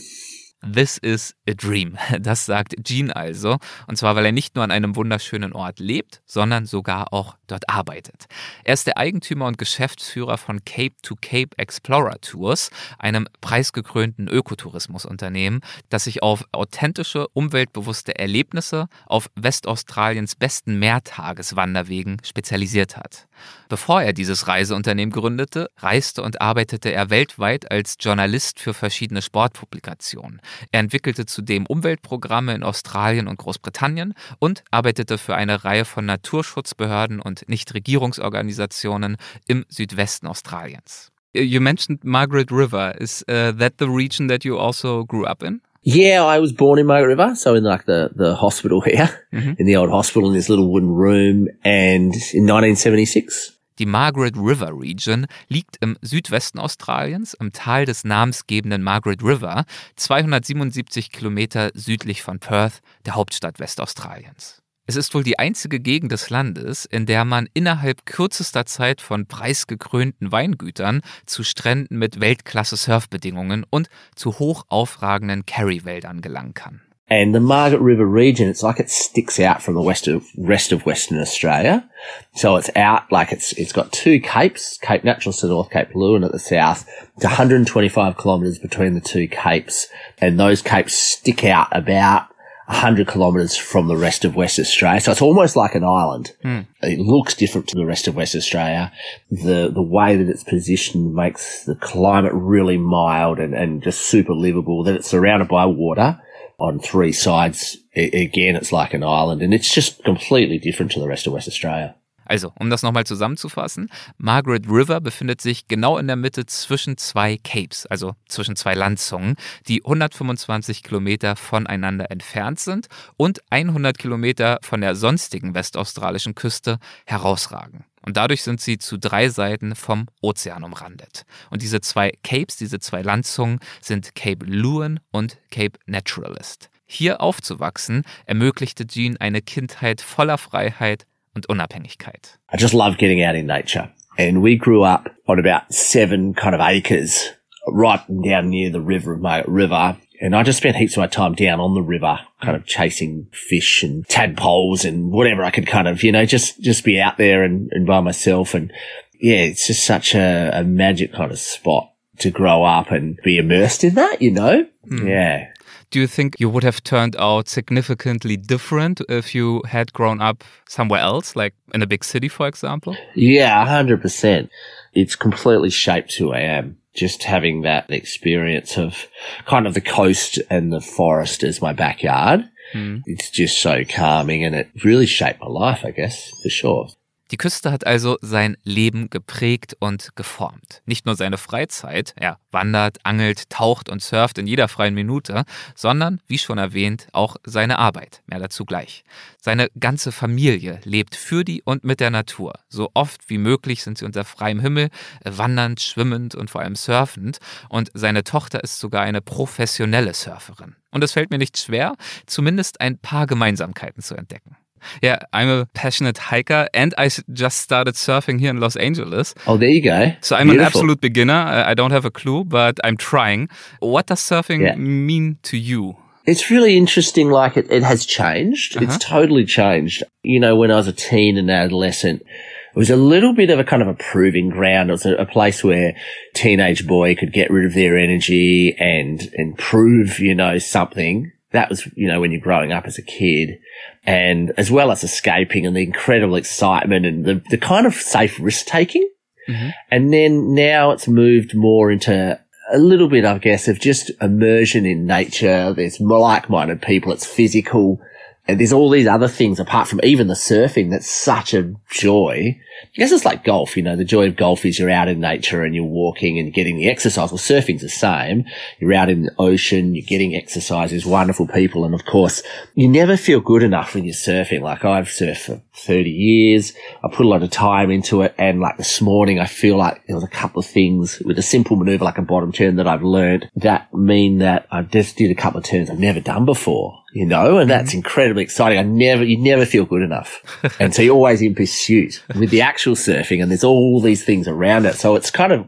This is a dream. Das sagt Gene also. Und zwar, weil er nicht nur an einem wunderschönen Ort lebt, sondern sogar auch dort arbeitet. Er ist der Eigentümer und Geschäftsführer von Cape to Cape Explorer Tours, einem preisgekrönten Ökotourismusunternehmen, das sich auf authentische, umweltbewusste Erlebnisse auf Westaustraliens besten Mehrtageswanderwegen spezialisiert hat. Bevor er dieses Reiseunternehmen gründete, reiste und arbeitete er weltweit als Journalist für verschiedene Sportpublikationen. Er entwickelte zudem Umweltprogramme in Australien und Großbritannien und arbeitete für eine Reihe von Naturschutzbehörden und Nichtregierungsorganisationen im Südwesten Australiens. You mentioned Margaret River. Is uh, that the region that you also grew up in? Yeah, I was born in Margaret River, so in like the, the hospital here, in the old hospital in this little wooden room, and in 1976. Die Margaret River Region liegt im Südwesten Australiens, im Tal des namensgebenden Margaret River, 277 Kilometer südlich von Perth, der Hauptstadt Westaustraliens. Es ist wohl die einzige Gegend des Landes, in der man innerhalb kürzester Zeit von preisgekrönten Weingütern zu Stränden mit Weltklasse-Surfbedingungen und zu hoch aufragenden Kerry-Wäldern gelangen kann. And the Margaret River region, it's like it sticks out from the west of, rest of Western Australia. So it's out like it's, it's got two capes, Cape Naturaliste to the north, Cape Leeuwin at the south. It's 125 kilometres between the two capes and those capes stick out about 100 kilometres from the rest of West Australia. So it's almost like an island. Mm. It looks different to the rest of West Australia. The, the way that it's positioned makes the climate really mild and, and just super livable, that it's surrounded by water on three sides. Again, it's like an island and it's just completely different to the rest of West Australia. Also, um das nochmal zusammenzufassen, Margaret River befindet sich genau in der Mitte zwischen zwei Capes, also zwischen zwei Landzungen, die 125 Kilometer voneinander entfernt sind und 100 Kilometer von der sonstigen westaustralischen Küste herausragen. Und dadurch sind sie zu drei Seiten vom Ozean umrandet. Und diese zwei Capes, diese zwei Landzungen sind Cape Leeuwin und Cape Naturalist. Hier aufzuwachsen ermöglichte Jean eine Kindheit voller Freiheit und Unabhängigkeit. I just love getting out in nature. And we grew up on about seven kind of acres right down near the river Margaret River. And I just spent heaps of my time down on the river, kind of chasing fish and tadpoles and whatever I could kind of, you know, just, just be out there and, and by myself. And yeah, it's just such a, a magic kind of spot to grow up and be immersed in that, you know? Hmm. Yeah. Do you think you would have turned out significantly different if you had grown up somewhere else, like in a big city, for example? Yeah, hundred percent. It's completely shaped who I am. Just having that experience of kind of the coast and the forest as my backyard. Hmm. It's just so calming and it really shaped my life, I guess, for sure. Die Küste hat also sein Leben geprägt und geformt. Nicht nur seine Freizeit, er wandert, angelt, taucht und surft in jeder freien Minute, sondern, wie schon erwähnt, auch seine Arbeit. Mehr dazu gleich. Seine ganze Familie lebt für die und mit der Natur. So oft wie möglich sind sie unter freiem Himmel, wandernd, schwimmend und vor allem surfend. Und seine Tochter ist sogar eine professionelle Surferin. Und es fällt mir nicht schwer, zumindest ein paar Gemeinsamkeiten zu entdecken. Yeah, I'm a passionate hiker and I s- just started surfing here in Los Angeles. Oh, there you go. So I'm an absolute beginner. I don't have a clue, but I'm trying. What does surfing Yeah. mean to you? It's really interesting. Like it, it has changed. Uh-huh. It's totally changed. You know, when I was a teen and adolescent, it was a little bit of a kind of a proving ground. It was a, a place where teenage boy could get rid of their energy and, and prove, you know, something. That was, you know, when you're growing up as a kid and as well as escaping and the incredible excitement and the, the kind of safe risk taking. Mm-hmm. And then now it's moved more into a little bit, I guess, of just immersion in nature. There's like-minded people. It's physical. And there's all these other things apart from even the surfing that's such a joy. I guess it's like golf, you know, the joy of golf is you're out in nature and you're walking and getting the exercise. Well, surfing's the same. You're out in the ocean, you're getting exercise, there's wonderful people. And of course, you never feel good enough when you're surfing. Like I've surfed for 30 years. I put a lot of time into it. And like this morning, I feel like there was a couple of things with a simple maneuver, like a bottom turn that I've learned that mean that I just did a couple of turns I've never done before. You know, and that's mm-hmm. incredibly exciting. I never, you never feel good enough. and so you're always in pursuit with the actual surfing and there's all these things around it. So it's kind of,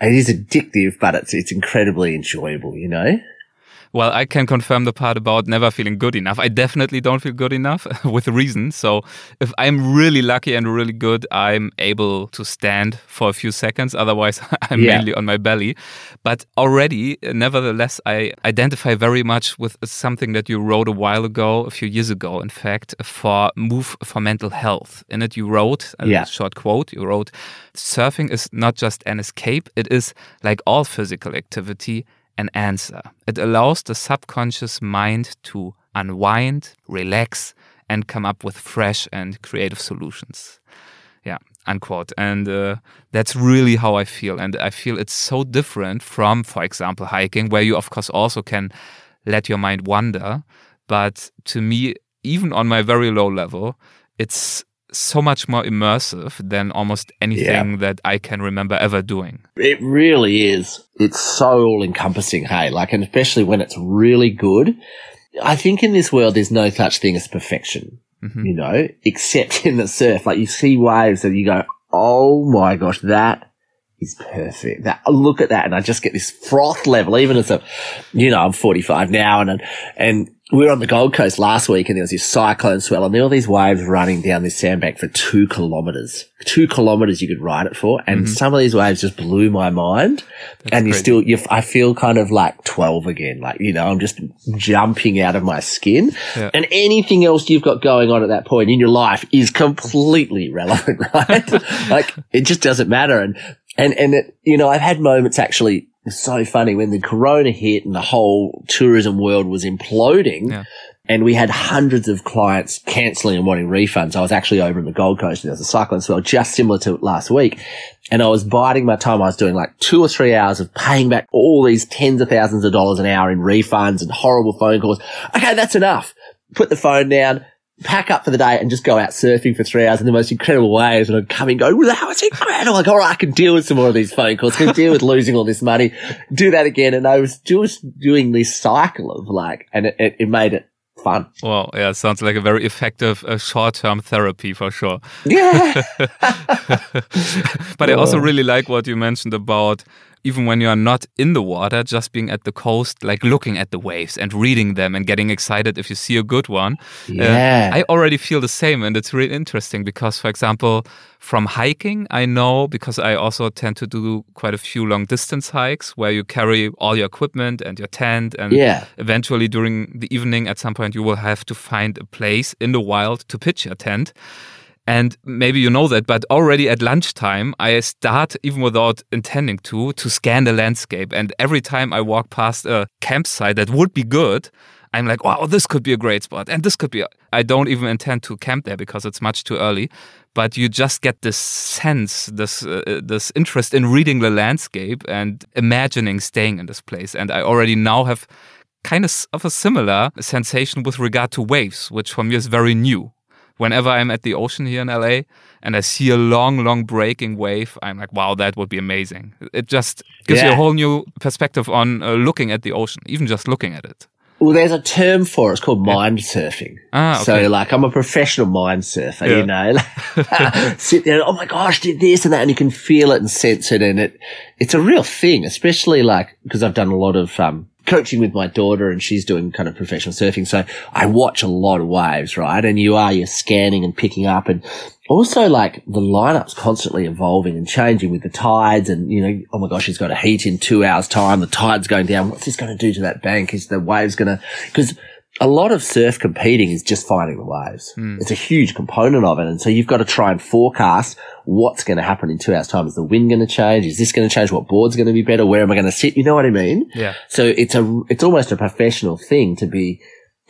it is addictive, but it's, it's incredibly enjoyable, you know? Well, I can confirm the part about never feeling good enough. I definitely don't feel good enough with reason. So if I'm really lucky and really good, I'm able to stand for a few seconds. Otherwise, I'm Yeah. mainly on my belly. But already, nevertheless, I identify very much with something that you wrote a while ago, a few years ago, in fact, for Move for Mental Health. In it, you wrote a Yeah. short quote. You wrote, Surfing is not just an escape, it is, like all physical activity, an answer. It allows the subconscious mind to unwind, relax, and come up with fresh and creative solutions. Yeah, unquote. And uh, that's really how I feel. And I feel it's so different from, for example, hiking, where you, of course, also can let your mind wander. But to me, even on my very low level, it's so much more immersive than almost anything that I can remember ever doing. It really is. It's so all encompassing, hey? Like, and especially when it's really good. I think in this world, there's no such thing as perfection, mm-hmm. you know, except in the surf. Like, you see waves and you go, oh my gosh, that is perfect. That look at that, and I just get this froth level. Even as a, you know, I'm 45 now, and and we were on the Gold Coast last week and there was this cyclone swell and there were these waves running down this sandbank for two kilometers. Two kilometers you could ride it for. And mm-hmm. some of these waves just blew my mind. and you still, you, I feel kind of like 12 again. Like, you know, I'm just jumping out of my skin. Yeah. And anything else you've got going on at that point in your life is completely relevant, right? like it just doesn't matter. And, and, and it, you know, I've had moments actually, it's so funny when the corona hit and the whole tourism world was imploding. Yeah. And we had hundreds of clients cancelling and wanting refunds. I was actually over in the Gold Coast and there was a cyclone swell just similar to last week. And I was biding my time. I was doing like two or three hours of paying back all these tens of thousands of dollars an hour in refunds and horrible phone calls. Okay, that's enough. Put the phone down, pack up for the day and just go out surfing for three hours in the most incredible waves. And I'd come and go, wow, it's incredible. Like, all right, I can deal with some more of these phone calls. I can deal with losing all this money. Do that again. And I was just doing this cycle of like, and it, it, it made it fun. Well, yeah, sounds like a very effective uh, short-term therapy for sure. Yeah. but I also really like what you mentioned about even when you are not in the water, just being at the coast, like looking at the waves and reading them and getting excited if you see a good one. Uh, Yeah. I already feel the same. And it's really interesting because, for example, from hiking, I know because I also tend to do quite a few long distance hikes where you carry all your equipment and your tent. And Yeah. eventually during the evening, at some point, you will have to find a place in the wild to pitch your tent. And maybe you know that, but already at lunchtime, I start, even without intending to, to scan the landscape. And every time I walk past a campsite that would be good, I'm like, wow, this could be a great spot. And this could be, I don't even intend to camp there because it's much too early. But you just get this sense, this, uh, this interest in reading the landscape and imagining staying in this place. And I already now have kind of, of a similar sensation with regard to waves, which for me is very new whenever I'm at the ocean here in LA and I see a long, long breaking wave, I'm like, wow, that would be amazing. It just gives you a whole new perspective on uh, looking at the ocean, even just looking at it. Well, there's a term for it. It's called mind surfing. Ah, okay. So, like, I'm a professional mind surfer, Yeah. you know. Sit there, and, oh my gosh, did this and that, and you can feel it and sense it, and it it's a real thing. Especially like because I've done a lot of um, coaching with my daughter, and she's doing kind of professional surfing. So I watch a lot of waves, right? And you are you're scanning and picking up, and also like the lineup's constantly evolving and changing with the tides and you know oh my gosh it's got a heat in two hours time the tide's going down what's this going to do to that bank is the waves going to because a lot of surf competing is just finding the waves. Hmm. It's a huge component of it. And so you've got to try and forecast what's going to happen in two hours time. Is the wind going to change? Is this going to change? What board's going to be better? Where am i going to sit? You know what i mean? Yeah. so it's a it's almost a professional thing to be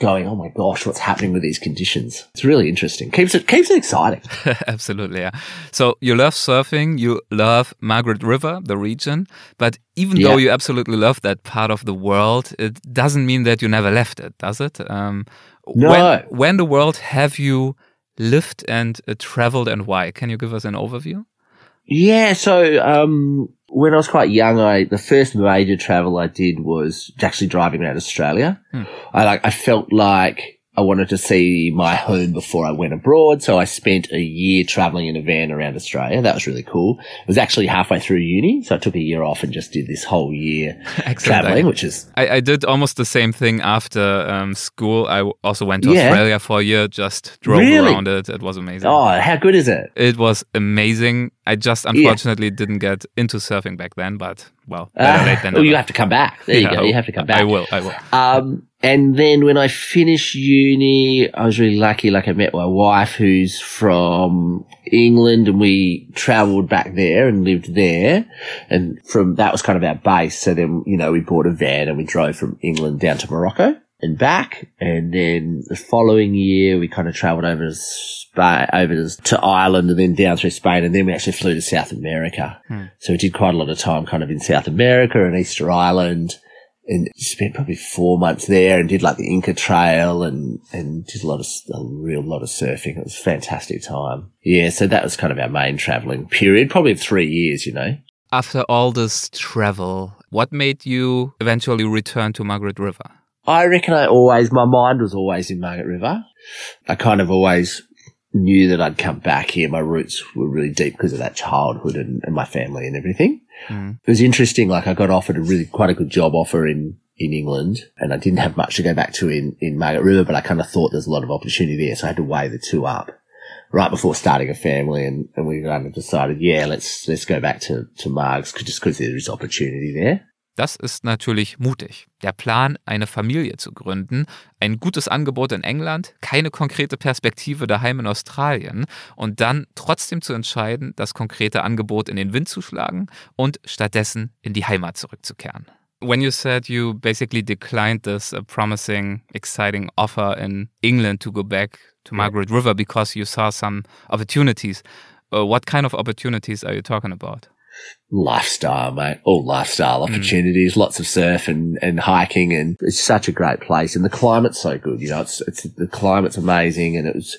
going oh my gosh what's happening with these conditions it's really interesting keeps it keeps it exciting Absolutely, yeah. So you love surfing, you love Margaret River, the region, but even though you absolutely love that part of the world, it doesn't mean that you never left it, does it? Um, No. When, when the world have you lived and uh, traveled and why? Can you give us an overview? Yeah, so um, when I was quite young, I the first major travel I did was actually driving around Australia. Hmm. I like I felt like I wanted to see my home before I went abroad, so I spent a year traveling in a van around Australia. That was really cool. It was actually halfway through uni, so I took a year off and just did this whole year traveling, which is I, I did almost the same thing after um, school. I also went to Yeah. Australia for a year, just drove Really? around it. It was amazing. oh, how good is it? It was amazing. I just unfortunately didn't get into surfing back then, but well, than well, you have to come back. There you Yeah, go. You have to come back. I will. I will. Um, and then when I finished uni, I was really lucky. Like I met my wife who's from England and we traveled back there and lived there. And from that was kind of our base. So then, you know, we bought a van and we drove from England down to Morocco and back. And then the following year, we kind of traveled over to Spain, over to- Ireland and then down through Spain. And then we actually flew to South America. Hmm. So we did quite a lot of time kind of in South America and Easter Island and spent probably four months there and did like the Inca Trail and, and did a lot of, a real lot of surfing. It was a fantastic time. Yeah. So that was kind of our main traveling period, probably three years, you know. After all this travel, what made you eventually return to Margaret River? I reckon I always, my mind was always in Margaret River. I kind of always knew that I'd come back here. My roots were really deep because of that childhood and, and my family and everything. Mm. It was interesting. Like I got offered a really quite a good job offer in in England and I didn't have much to go back to in, in Margaret River, but I kind of thought there's a lot of opportunity there. So I had to weigh the two up right before starting a family and, and we kind of decided, yeah, let's, let's go back to, to Margs just because there is opportunity there. Das ist natürlich mutig. Der Plan, eine Familie zu gründen, ein gutes Angebot in England, keine konkrete Perspektive daheim in Australien und dann trotzdem zu entscheiden, das konkrete Angebot in den Wind zu schlagen und stattdessen in die Heimat zurückzukehren. When you said you basically declined this uh, promising, exciting offer in England to go back to Margaret River because you saw some opportunities, uh, what kind of opportunities are you talking about? Lifestyle, mate. All lifestyle Hmm. opportunities, lots of surf and, and hiking and it's such a great place and the climate's so good. You know, it's, it's, the climate's amazing and it was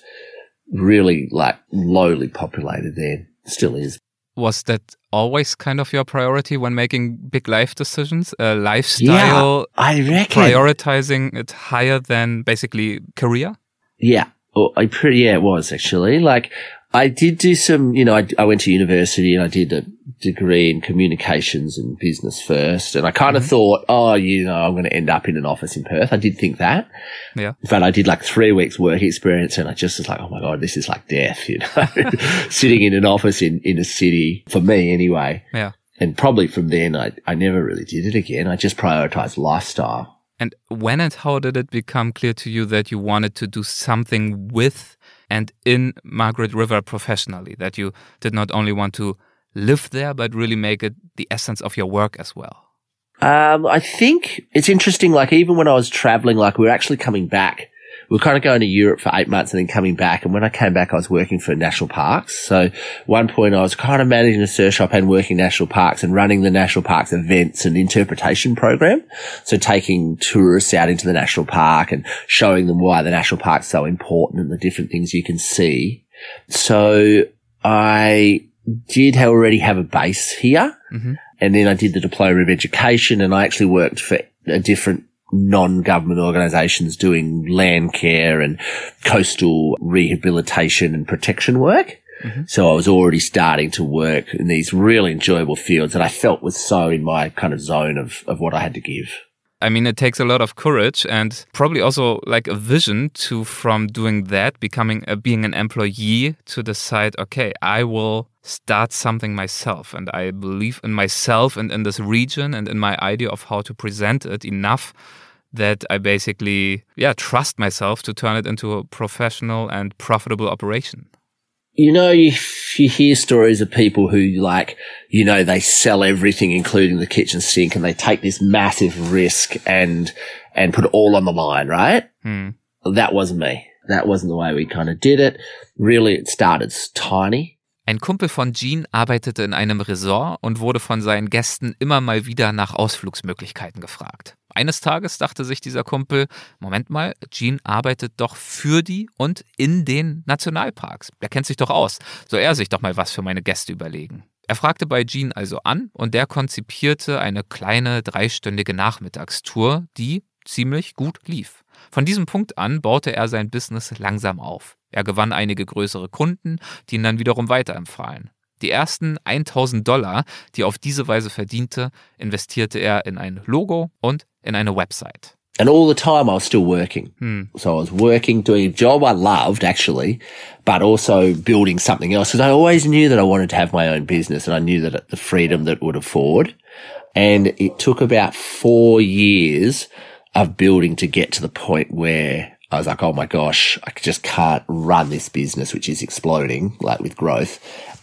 really like lowly populated there. Still is. Was that always kind of your priority when making big life decisions? Uh, lifestyle, I reckon. prioritizing it higher than basically career? Yeah. Well, I pretty, yeah, it was actually. Like, I did do some, you know, I, I went to university and I did a degree in communications and business first. And I kind of mm-hmm. thought, oh, you know, I'm going to end up in an office in Perth. I did think that. Yeah. In fact, I did like three weeks work experience and I just was like, oh my God, this is like death, you know, sitting in an office in, in a city for me anyway. Yeah. And probably from then, I, I never really did it again. I just prioritized lifestyle. And when and how did it become clear to you that you wanted to do something with and in Margaret River professionally? That you did not only want to live there, but really make it the essence of your work as well? Um, I think it's interesting. Like even when I was traveling, like we were actually coming back. We were kind of going to Europe for eight months and then coming back. And when I came back, I was working for national parks. So one point I was kind of managing a surf shop and working national parks and running the national parks events and interpretation program. So taking tourists out into the national park and showing them why the national park's so important and the different things you can see. So I did already have a base here. Mm-hmm. And then I did the diploma of education and I actually worked for a different non-government organizations doing land care and coastal rehabilitation and protection work. Mm-hmm. So I was already starting to work in these really enjoyable fields that I felt was so in my kind of zone of, of what I had to give. I mean, it takes a lot of courage and probably also like a vision to from doing that, becoming a, being an employee to decide, okay, I will start something myself and I believe in myself and in this region and in my idea of how to present it enough that I basically, yeah, trust myself to turn it into a professional and profitable operation. You know, you, you hear stories of people who like, you know, they sell everything, including the kitchen sink, and they take this massive risk and, and put it all on the line, right? Hmm. That wasn't me. That wasn't the way we kind of did it. Really, it started tiny. Ein Kumpel von Gene arbeitete in einem Resort und wurde von seinen Gästen immer mal wieder nach Ausflugsmöglichkeiten gefragt. Eines Tages dachte sich dieser Kumpel, Moment mal, Gene arbeitet doch für die und in den Nationalparks. Der kennt sich doch aus. Soll er sich doch mal was für meine Gäste überlegen. Er fragte bei Gene also an und der konzipierte eine kleine dreistündige Nachmittagstour, die ziemlich gut lief. Von diesem Punkt an baute er sein Business langsam auf. Er gewann einige größere Kunden, die ihn dann wiederum weiterempfahlen. Die ersten 1000 Dollar, die er auf diese Weise verdiente, investierte er in ein Logo und in eine Website. And all the time I was still working. Hmm. So I was working, doing a job I loved actually, but also building something else. Cause I always knew that I wanted to have my own business and I knew that the freedom that it would afford. And it took about four years of building to get to the point where I was like, oh my gosh, I just can't run this business, which is exploding, like with growth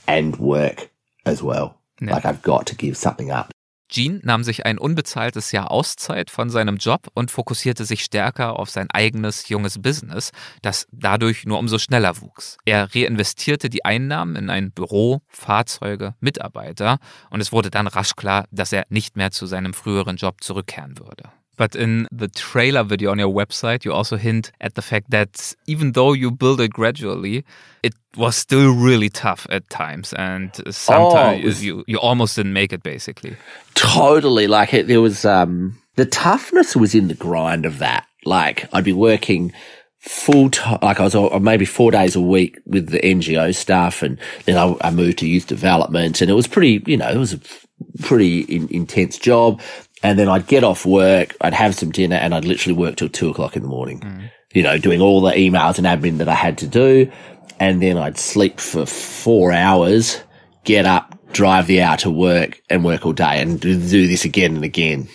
and work as well. Yeah. Like I've got to give something up. Gene nahm sich ein unbezahltes Jahr Auszeit von seinem Job und fokussierte sich stärker auf sein eigenes junges Business, das dadurch nur umso schneller wuchs. Er reinvestierte die Einnahmen in ein Büro, Fahrzeuge, Mitarbeiter und es wurde dann rasch klar, dass er nicht mehr zu seinem früheren Job zurückkehren würde. But in the trailer video on your website, you also hint at the fact that even though you build it gradually, it was still really tough at times, and sometimes was- you, you almost didn't make it, basically. totally. Like it there was um the toughness was in the grind of that. Like i'd be working full time like i was uh, maybe four days a week with the ngo stuff. And then i, I moved to youth development. And it was pretty you know it was a pretty in, intense job And then I'd get off work, I'd have some dinner and I'd literally work till two o'clock in the morning, mm. you know, doing all the emails and admin that I had to do. And then I'd sleep for four hours, get up, drive the hour to work and work all day and do this again and again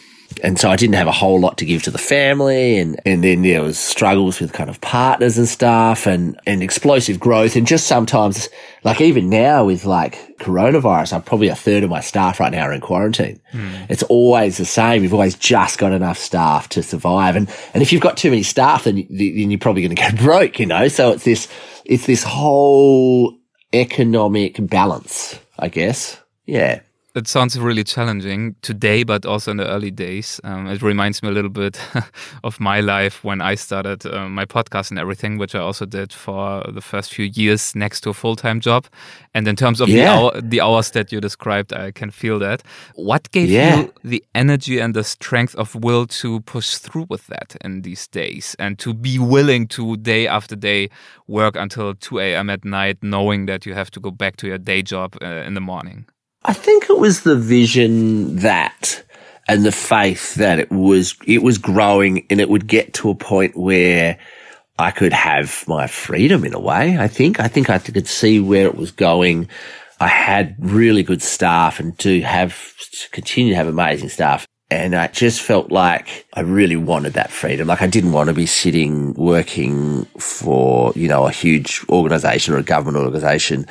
and so I didn't have a whole lot to give to the family, and and then there was struggles with kind of partners and stuff, and and explosive growth, and just sometimes like even now with like coronavirus, I'm probably a third of my staff right now are in quarantine. Mm. It's always the same. You've always just got enough staff to survive, and and if you've got too many staff, then then you're probably going to go broke, you know. So it's this it's this whole economic balance, I guess. Yeah it sounds really challenging today, but also in the early days. Um, it reminds me a little bit of my life when I started uh, my podcast and everything, which I also did for the first few years next to a full time job. And in terms of yeah. the, hour, the hours that you described, I can feel that. What gave yeah. you the energy and the strength of will to push through with that in these days and to be willing to day after day work until 2 a.m. at night, knowing that you have to go back to your day job uh, in the morning? I think it was the vision that and the faith that it was it was growing and it would get to a point where I could have my freedom in a way. I think I think I could see where it was going. I had really good staff and to have continue to have amazing staff. And I just felt like I really wanted that freedom. Like I didn't want to be sitting working for, you know, a huge organization or a government organization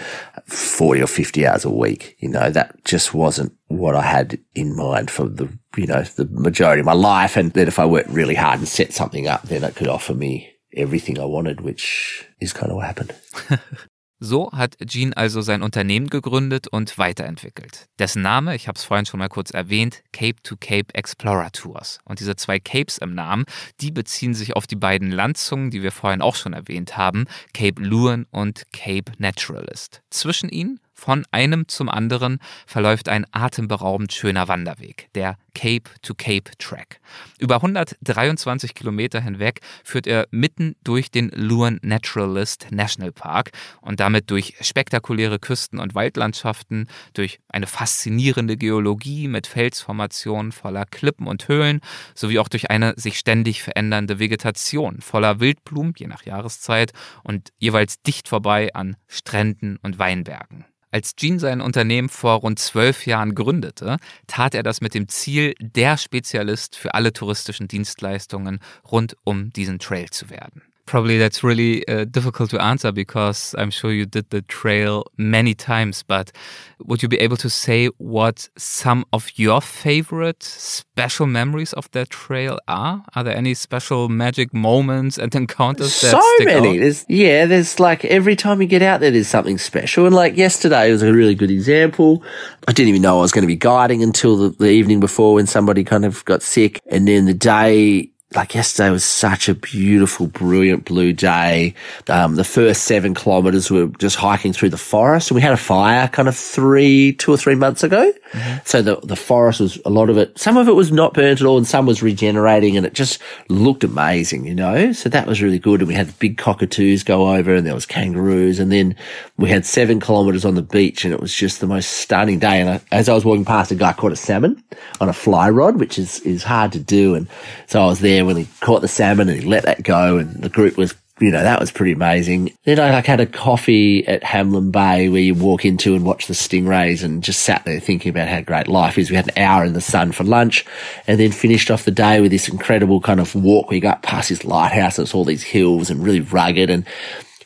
40 or 50 hours a week. You know, that just wasn't what I had in mind for the, you know, the majority of my life. And that if I worked really hard and set something up, then it could offer me everything I wanted, which is kind of what happened. So hat Gene also sein Unternehmen gegründet und weiterentwickelt. Dessen Name, ich habe es vorhin schon mal kurz erwähnt, Cape to Cape Explorer Tours. Und diese zwei Capes im Namen, die beziehen sich auf die beiden Landzungen, die wir vorhin auch schon erwähnt haben, Cape Luan und Cape Naturalist. Zwischen ihnen von einem zum anderen verläuft ein atemberaubend schöner Wanderweg, der Cape to Cape Track. Über 123 Kilometer hinweg führt er mitten durch den Luan Naturalist National Park und damit durch spektakuläre Küsten- und Waldlandschaften, durch eine faszinierende Geologie mit Felsformationen voller Klippen und Höhlen, sowie auch durch eine sich ständig verändernde Vegetation voller Wildblumen, je nach Jahreszeit, und jeweils dicht vorbei an Stränden und Weinbergen. Als Gene sein Unternehmen vor rund zwölf Jahren gründete, tat er das mit dem Ziel, der Spezialist für alle touristischen Dienstleistungen rund um diesen Trail zu werden. Probably that's really uh, difficult to answer because I'm sure you did the trail many times. But would you be able to say what some of your favorite special memories of that trail are? Are there any special magic moments and encounters? so many. There's, yeah, there's like every time you get out there, there's something special. And like yesterday was a really good example. I didn't even know I was going to be guiding until the, the evening before when somebody kind of got sick. And then the day like yesterday was such a beautiful, brilliant blue day. Um, the first seven kilometers we were just hiking through the forest and we had a fire kind of three, two or three months ago. Mm-hmm. So the, the forest was a lot of it, some of it was not burnt at all and some was regenerating and it just looked amazing, you know? So that was really good. And we had big cockatoos go over and there was kangaroos and then we had seven kilometers on the beach and it was just the most stunning day. And I, as I was walking past, a guy caught a salmon on a fly rod, which is, is hard to do. And so I was there when he caught the salmon and he let that go and the group was you know, that was pretty amazing. Then I like had a coffee at Hamlin Bay where you walk into and watch the stingrays and just sat there thinking about how great life is. We had an hour in the sun for lunch and then finished off the day with this incredible kind of walk. We got past this lighthouse and it's all these hills and really rugged and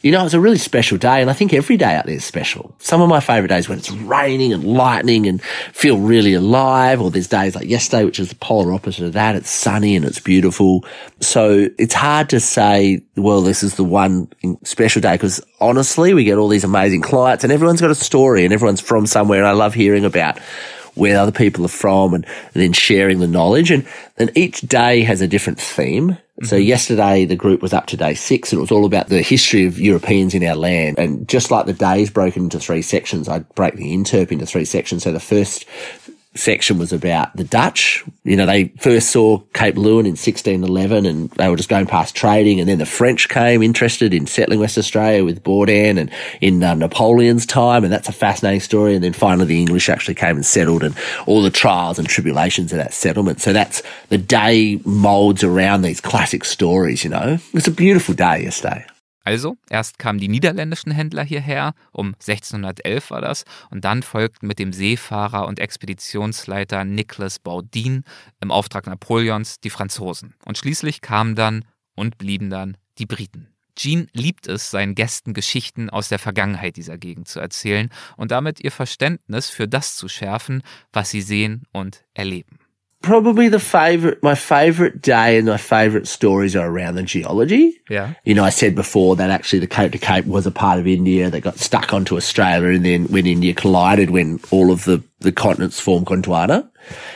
you know, it's a really special day, and I think every day out there is special. Some of my favorite days when it's raining and lightning and feel really alive, or there's days like yesterday, which is the polar opposite of that. It's sunny and it's beautiful. So it's hard to say, well, this is the one special day, because honestly, we get all these amazing clients and everyone's got a story and everyone's from somewhere, and I love hearing about where other people are from and, and then sharing the knowledge. And then each day has a different theme. So mm-hmm. yesterday the group was up to day six and it was all about the history of Europeans in our land. And just like the days broken into three sections, I'd break the interp into three sections. So the first section was about the Dutch. You know, they first saw Cape Leeuwin in 1611 and they were just going past trading. And then the French came interested in settling West Australia with Baudin and in uh, Napoleon's time. And that's a fascinating story. And then finally the English actually came and settled and all the trials and tribulations of that settlement. So that's the day molds around these classic stories, you know. It's a beautiful day yesterday. Also, erst kamen die niederländischen Händler hierher, um 1611 war das, und dann folgten mit dem Seefahrer und Expeditionsleiter Nicolas Baudin im Auftrag Napoleons die Franzosen. Und schließlich kamen dann und blieben dann die Briten. Jean liebt es, seinen Gästen Geschichten aus der Vergangenheit dieser Gegend zu erzählen und damit ihr Verständnis für das zu schärfen, was sie sehen und erleben. Probably the favorite, my favorite day and my favorite stories are around the geology. Yeah. You know, I said before that actually the Cape to Cape was a part of India that got stuck onto Australia and then when India collided when all of the, the continents formed Gondwana.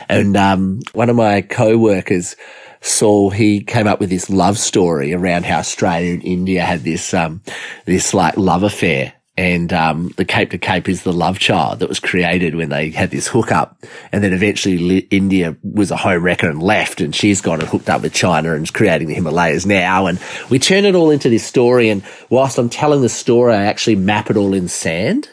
And, um, one of my co-workers, Saul, he came up with this love story around how Australia and India had this, um, this like love affair and um, the Cape to Cape is the love child that was created when they had this hookup, and then eventually India was a home wrecker and left, and she's gone and hooked up with China and is creating the Himalayas now, and we turn it all into this story. And whilst I'm telling the story, I actually map it all in sand.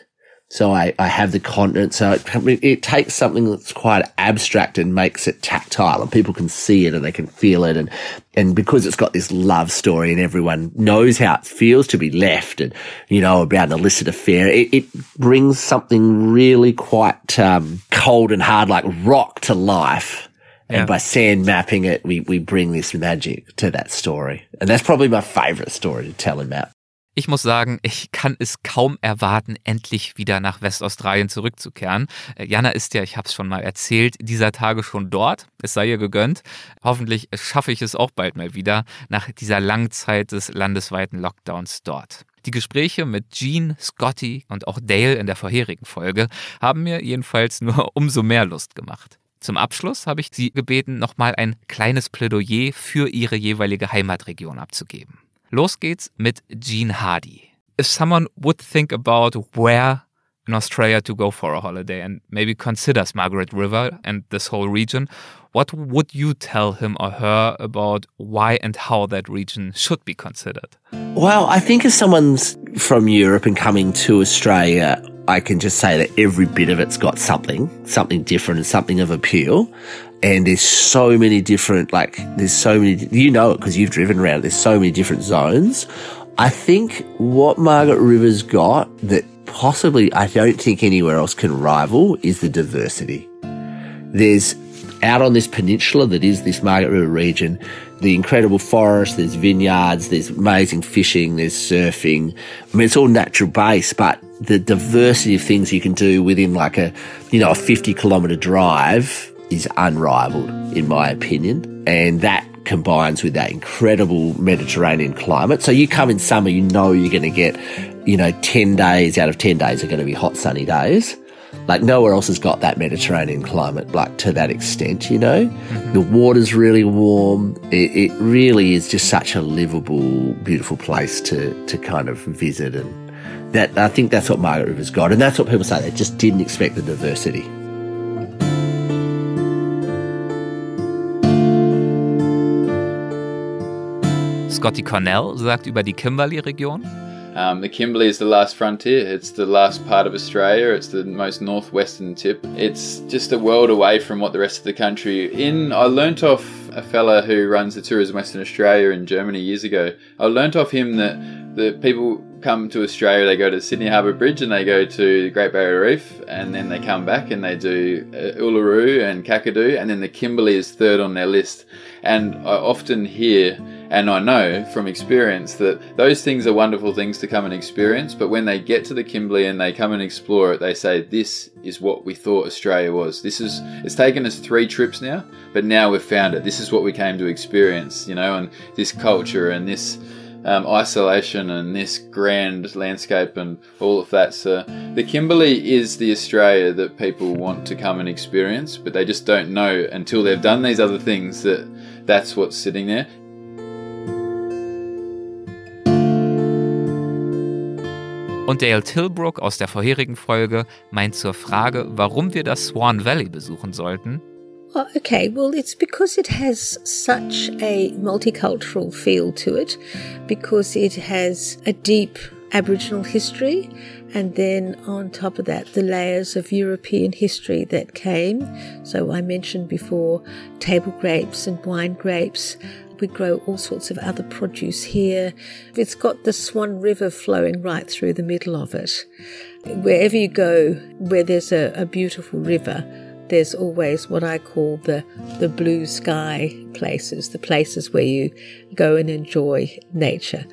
So I, I have the continent. So it, it, takes something that's quite abstract and makes it tactile and people can see it and they can feel it. And, and because it's got this love story and everyone knows how it feels to be left and, you know, about an illicit affair, it, it brings something really quite, um, cold and hard like rock to life. Yeah. And by sand mapping it, we, we bring this magic to that story. And that's probably my favorite story to tell in map. Ich muss sagen, ich kann es kaum erwarten, endlich wieder nach Westaustralien zurückzukehren. Äh, Jana ist ja, ich habe es schon mal erzählt, dieser Tage schon dort. Es sei ihr gegönnt. Hoffentlich schaffe ich es auch bald mal wieder nach dieser langen Zeit des landesweiten Lockdowns dort. Die Gespräche mit Jean, Scotty und auch Dale in der vorherigen Folge haben mir jedenfalls nur umso mehr Lust gemacht. Zum Abschluss habe ich Sie gebeten, nochmal ein kleines Plädoyer für Ihre jeweilige Heimatregion abzugeben. Los geht's mit Gene Hardy. If someone would think about where in Australia to go for a holiday and maybe considers Margaret River and this whole region, what would you tell him or her about why and how that region should be considered? Well, I think as someone's from Europe and coming to Australia, I can just say that every bit of it's got something, something different and something of appeal and there's so many different like there's so many you know it because you've driven around there's so many different zones. I think what margaret river's got that possibly i don't think anywhere else can rival is the diversity. There's out on this peninsula that is this margaret river region the incredible forest there's vineyards there's amazing fishing there's surfing. I mean it's all natural base but the diversity of things you can do within like a you know a 50 kilometer drive is unrivaled, in my opinion. And that combines with that incredible Mediterranean climate. So you come in summer, you know you're going to get, you know, 10 days out of 10 days are going to be hot, sunny days. Like nowhere else has got that Mediterranean climate, like to that extent, you know? Mm-hmm. The water's really warm. It, it really is just such a livable, beautiful place to, to kind of visit. And that, I think that's what Margaret River's got. And that's what people say. They just didn't expect the diversity. Scotty Cornell sagt über die Kimberley-Region. Um, the Kimberley is the last frontier. It's the last part of Australia. It's the most northwestern tip. It's just a world away from what the rest of the country. In I learnt off a fella who runs the Tourism Western Australia in Germany years ago. I learnt off him that the people come to Australia, they go to Sydney Harbour Bridge and they go to the Great Barrier Reef, and then they come back and they do uh, Uluru and Kakadu, and then the Kimberley is third on their list. And I often hear and I know from experience that those things are wonderful things to come and experience, but when they get to the Kimberley and they come and explore it, they say, This is what we thought Australia was. This is, it's taken us three trips now, but now we've found it. This is what we came to experience, you know, and this culture and this um, isolation and this grand landscape and all of that. So the Kimberley is the Australia that people want to come and experience, but they just don't know until they've done these other things that that's what's sitting there. Und Dale Tilbrook aus der vorherigen Folge meint zur Frage, warum wir das Swan Valley besuchen sollten. Oh, okay, well, it's because it has such a multicultural feel to it, because it has a deep Aboriginal history, and then on top of that, the layers of European history that came. So I mentioned before table grapes and wine grapes, we grow all sorts of other produce here. It's got the Swan River flowing right through the middle of it. Wherever you go, where there's a, a beautiful river, there's always what I call the the blue sky places, the places where you go and enjoy nature.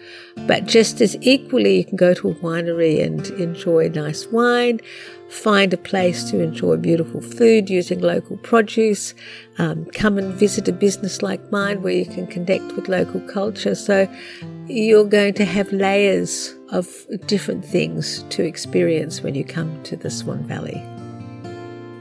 But just as equally, you can go to a winery and enjoy nice wine, find a place to enjoy beautiful food using local produce, um, come and visit a business like mine where you can connect with local culture. So you're going to have layers of different things to experience when you come to the Swan Valley.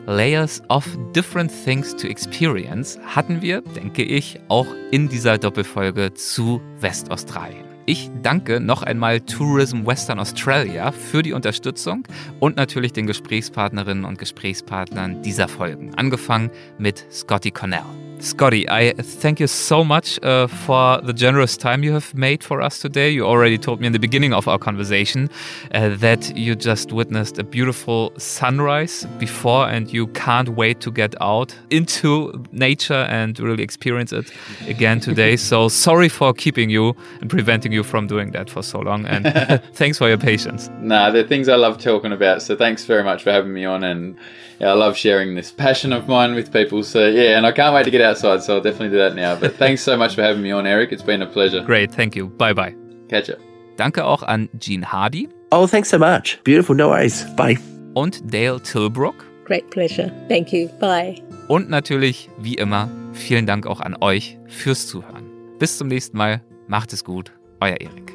Layers of Different Things to Experience hatten wir, denke ich, auch in dieser Doppelfolge zu Westaustralien. Ich danke noch einmal Tourism Western Australia für die Unterstützung und natürlich den Gesprächspartnerinnen und Gesprächspartnern dieser Folgen, angefangen mit Scotty Cornell. Scotty, I thank you so much uh, for the generous time you have made for us today. You already told me in the beginning of our conversation uh, that you just witnessed a beautiful sunrise before and you can't wait to get out into nature and really experience it again today. so sorry for keeping you and preventing you from doing that for so long. And thanks for your patience. Nah, they're things I love talking about. So thanks very much for having me on. And yeah, I love sharing this passion of mine with people. So yeah, and I can't wait to get outside. So I'll definitely do that now. But thanks so much for having me on, Eric. It's been a pleasure. Great, thank you. Bye bye. Catch up. Danke auch an Jean Hardy. Oh, thanks so much. Beautiful. No worries. Bye. Und Dale Tilbrook. Great pleasure. Thank you. Bye. Und natürlich, wie immer, vielen Dank auch an euch fürs Zuhören. Bis zum nächsten Mal. Macht es gut. Euer Erik.